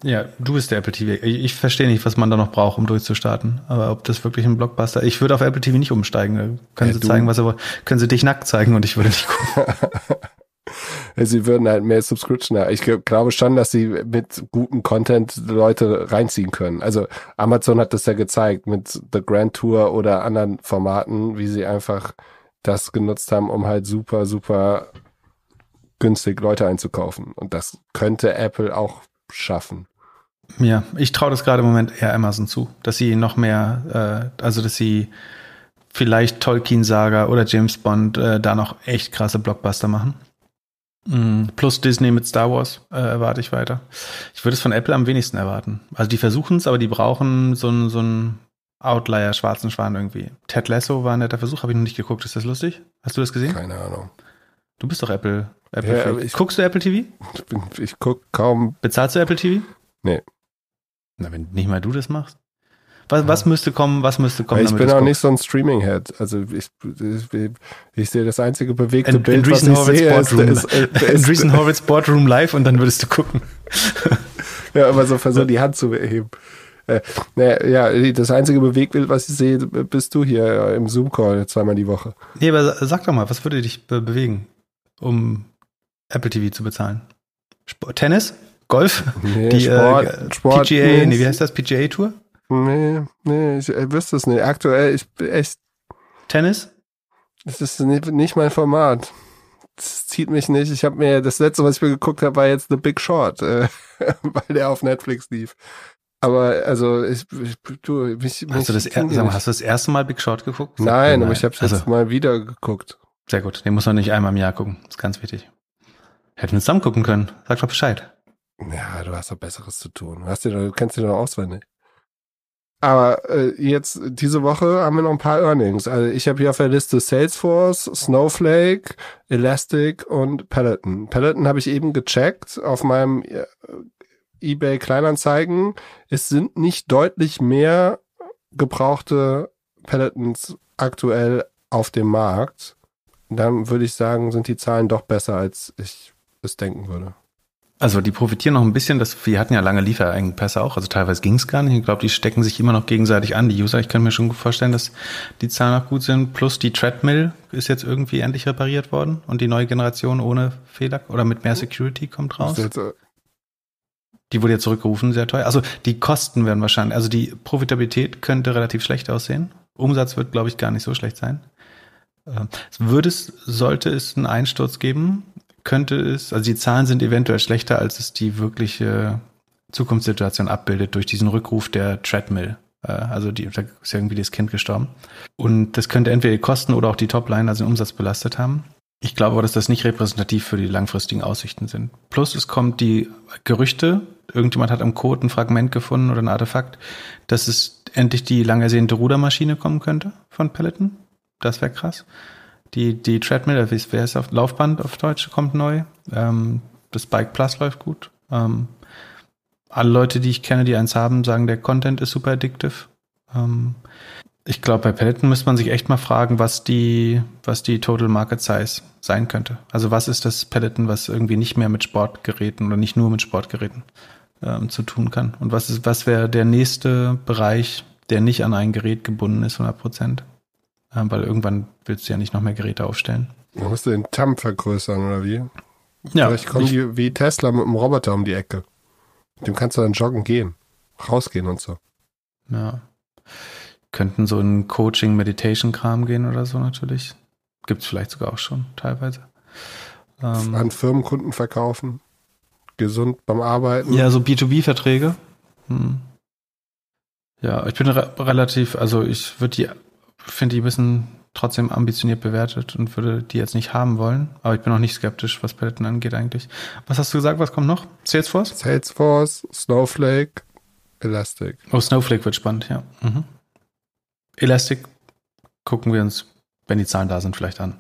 Ja, du bist der Apple TV. Ich, verstehe nicht, was man da noch braucht, um durchzustarten. Aber ob das wirklich ein Blockbuster Ich würde auf Apple TV nicht umsteigen. Können Ja, sie du- zeigen, was sie wollen. Können sie dich nackt zeigen und ich würde nicht gucken. Sie würden halt mehr Subscription haben. Ich glaub- glaube schon, dass sie mit gutem Content Leute reinziehen können. Also Amazon hat das ja gezeigt mit The Grand Tour oder anderen Formaten, wie sie einfach das genutzt haben, um halt super, super günstig Leute einzukaufen. Und das könnte Apple auch schaffen. Ja, ich traue das gerade im Moment eher Amazon zu, dass sie noch mehr, äh, also dass sie vielleicht Tolkien-Saga oder James Bond äh, da noch echt krasse Blockbuster machen. Mm, Plus Disney mit Star Wars äh, erwarte ich weiter. Ich würde es von Apple am wenigsten erwarten. Also die versuchen es, aber die brauchen so einen so einen Outlier, schwarzen Schwan irgendwie. Ted Lasso war ein netter Versuch, habe ich noch nicht geguckt. Ist das lustig? Hast du das gesehen? Keine Ahnung. Du bist doch Apple. Apple Ja, ich- Guckst du Apple TV? Ich, bin- ich gucke kaum. Bezahlst du Apple TV? Nee. Na, wenn nicht mal du das machst. Was, was müsste kommen, was müsste kommen, ich bin auch nicht so ein Streaming-Head. Also ich, ich, ich sehe das einzige bewegte In, Bild, in was ich sehe, ist, Boardroom. ist, ist, ist, Andreessen Horowitz Boardroom live und dann würdest du gucken. Ja, immer so versuchen, die Hand zu heben. Äh, ja, das einzige Bewegtbild, was ich sehe, bist du hier im Zoom-Call zweimal die Woche. Nee, aber sa- sag doch mal, was würde dich be bewegen, um Apple TV zu bezahlen? Sport, Tennis? Golf? Nee, Die Sport, äh, Sport. PGA, nee, wie heißt das? PGA Tour? Nee, nee, ich äh, wüsste es nicht. Aktuell, ich bin echt, Tennis? das ist nicht, mein Format. Das zieht mich nicht. Ich habe mir, das letzte, was ich mir geguckt habe, war jetzt The Big Short, äh, weil der auf Netflix lief. Aber, also, ich, ich du, mich, Hast du, das er, sag mal, hast du das erste Mal Big Short geguckt? Sag Nein, aber ich habe also, jetzt mal wieder geguckt. Sehr gut, den muss man nicht einmal im Jahr gucken. Das ist ganz wichtig. Hätten wir zusammen gucken können. Sag doch Bescheid. Ja, du hast doch Besseres zu tun. Du, hast dir, doch- du kennst dich doch auswendig. Aber äh, jetzt, diese Woche haben wir noch ein paar Earnings. Also ich habe hier auf der Liste Salesforce, Snowflake, Elastic und Peloton. Peloton habe ich eben gecheckt auf meinem äh, eBay Kleinanzeigen. Es sind nicht deutlich mehr gebrauchte Pelotons aktuell auf dem Markt. Dann würde ich sagen, sind die Zahlen doch besser, als ich es denken würde. Also die profitieren noch ein bisschen, dass wir hatten ja lange Lieferengpässe auch, also teilweise ging es gar nicht. Ich glaube, die stecken sich immer noch gegenseitig an, die User. Ich kann mir schon vorstellen, dass die Zahlen auch gut sind. Plus die Treadmill ist jetzt irgendwie endlich repariert worden und die neue Generation ohne Fehler oder mit mehr Security kommt raus. Jetzt, äh, Die wurde ja zurückgerufen, sehr teuer. Also die Kosten werden wahrscheinlich, also die Profitabilität könnte relativ schlecht aussehen. Umsatz wird, glaube ich, gar nicht so schlecht sein. Ähm, Würde es, sollte es einen Einsturz geben, könnte es, also die Zahlen sind eventuell schlechter, als es die wirkliche Zukunftssituation abbildet durch diesen Rückruf der Treadmill. Äh, Also die, da ist ja irgendwie das Kind gestorben. Und das könnte entweder die Kosten oder auch die Topline, also den Umsatz belastet haben. Ich glaube aber, dass das nicht repräsentativ für die langfristigen Aussichten sind. Plus es kommt die Gerüchte, irgendjemand hat am Code ein Fragment gefunden oder ein Artefakt, dass es endlich die lang ersehnte Rudermaschine kommen könnte von Peloton. Das wäre krass. Die, die Treadmill, wie wer ist auf Laufband auf Deutsch, kommt neu. Ähm, das Bike Plus läuft gut. Ähm, alle Leute, die ich kenne, die eins haben, sagen, der Content ist super addictive. Ähm, ich glaube, bei Peloton müsste man sich echt mal fragen, was die, was die Total Market Size sein könnte. Also was ist das Peloton, was irgendwie nicht mehr mit Sportgeräten oder nicht nur mit Sportgeräten ähm, zu tun kann? Und was ist, was wäre der nächste Bereich, der nicht an ein Gerät gebunden ist, 100 Prozent? Äh, weil irgendwann willst du ja nicht noch mehr Geräte aufstellen. Du musst den TAM vergrößern, oder wie? Ja, Vielleicht kommen die wie Tesla mit einem Roboter um die Ecke. Mit dem kannst du dann joggen gehen. Rausgehen und so. ja. Könnten so in Coaching-Meditation-Kram gehen oder so natürlich. Gibt's vielleicht sogar auch schon teilweise. Ähm, An Firmenkunden verkaufen. Gesund beim Arbeiten. Ja, so B2B-Verträge. Hm. Ja, ich bin re relativ, also ich würde die, finde die ein bisschen trotzdem ambitioniert bewertet und würde die jetzt nicht haben wollen. Aber ich bin auch nicht skeptisch, was Paletten angeht eigentlich. Was hast du gesagt, was kommt noch? Salesforce? Salesforce, Snowflake, Elastic. Oh, Snowflake wird spannend, ja. Mhm. Elastic gucken wir uns, wenn die Zahlen da sind, vielleicht an.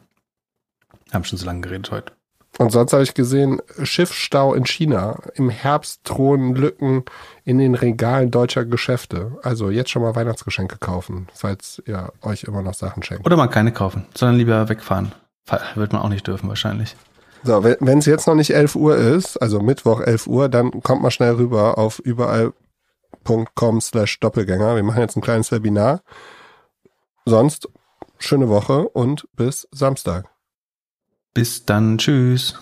Haben schon so lange geredet heute. Und sonst habe ich gesehen, Schiffsstau in China. Im Herbst drohen Lücken in den Regalen deutscher Geschäfte. Also jetzt schon mal Weihnachtsgeschenke kaufen, falls ihr euch immer noch Sachen schenkt. Oder mal keine kaufen, sondern lieber wegfahren. Fa- Wird man auch nicht dürfen wahrscheinlich. So, wenn es jetzt noch nicht 11 Uhr ist, also Mittwoch 11 Uhr, dann kommt mal schnell rüber auf überall.com slash Doppelgänger. Wir machen jetzt ein kleines Webinar. Sonst schöne Woche und bis Samstag. Bis dann, tschüss.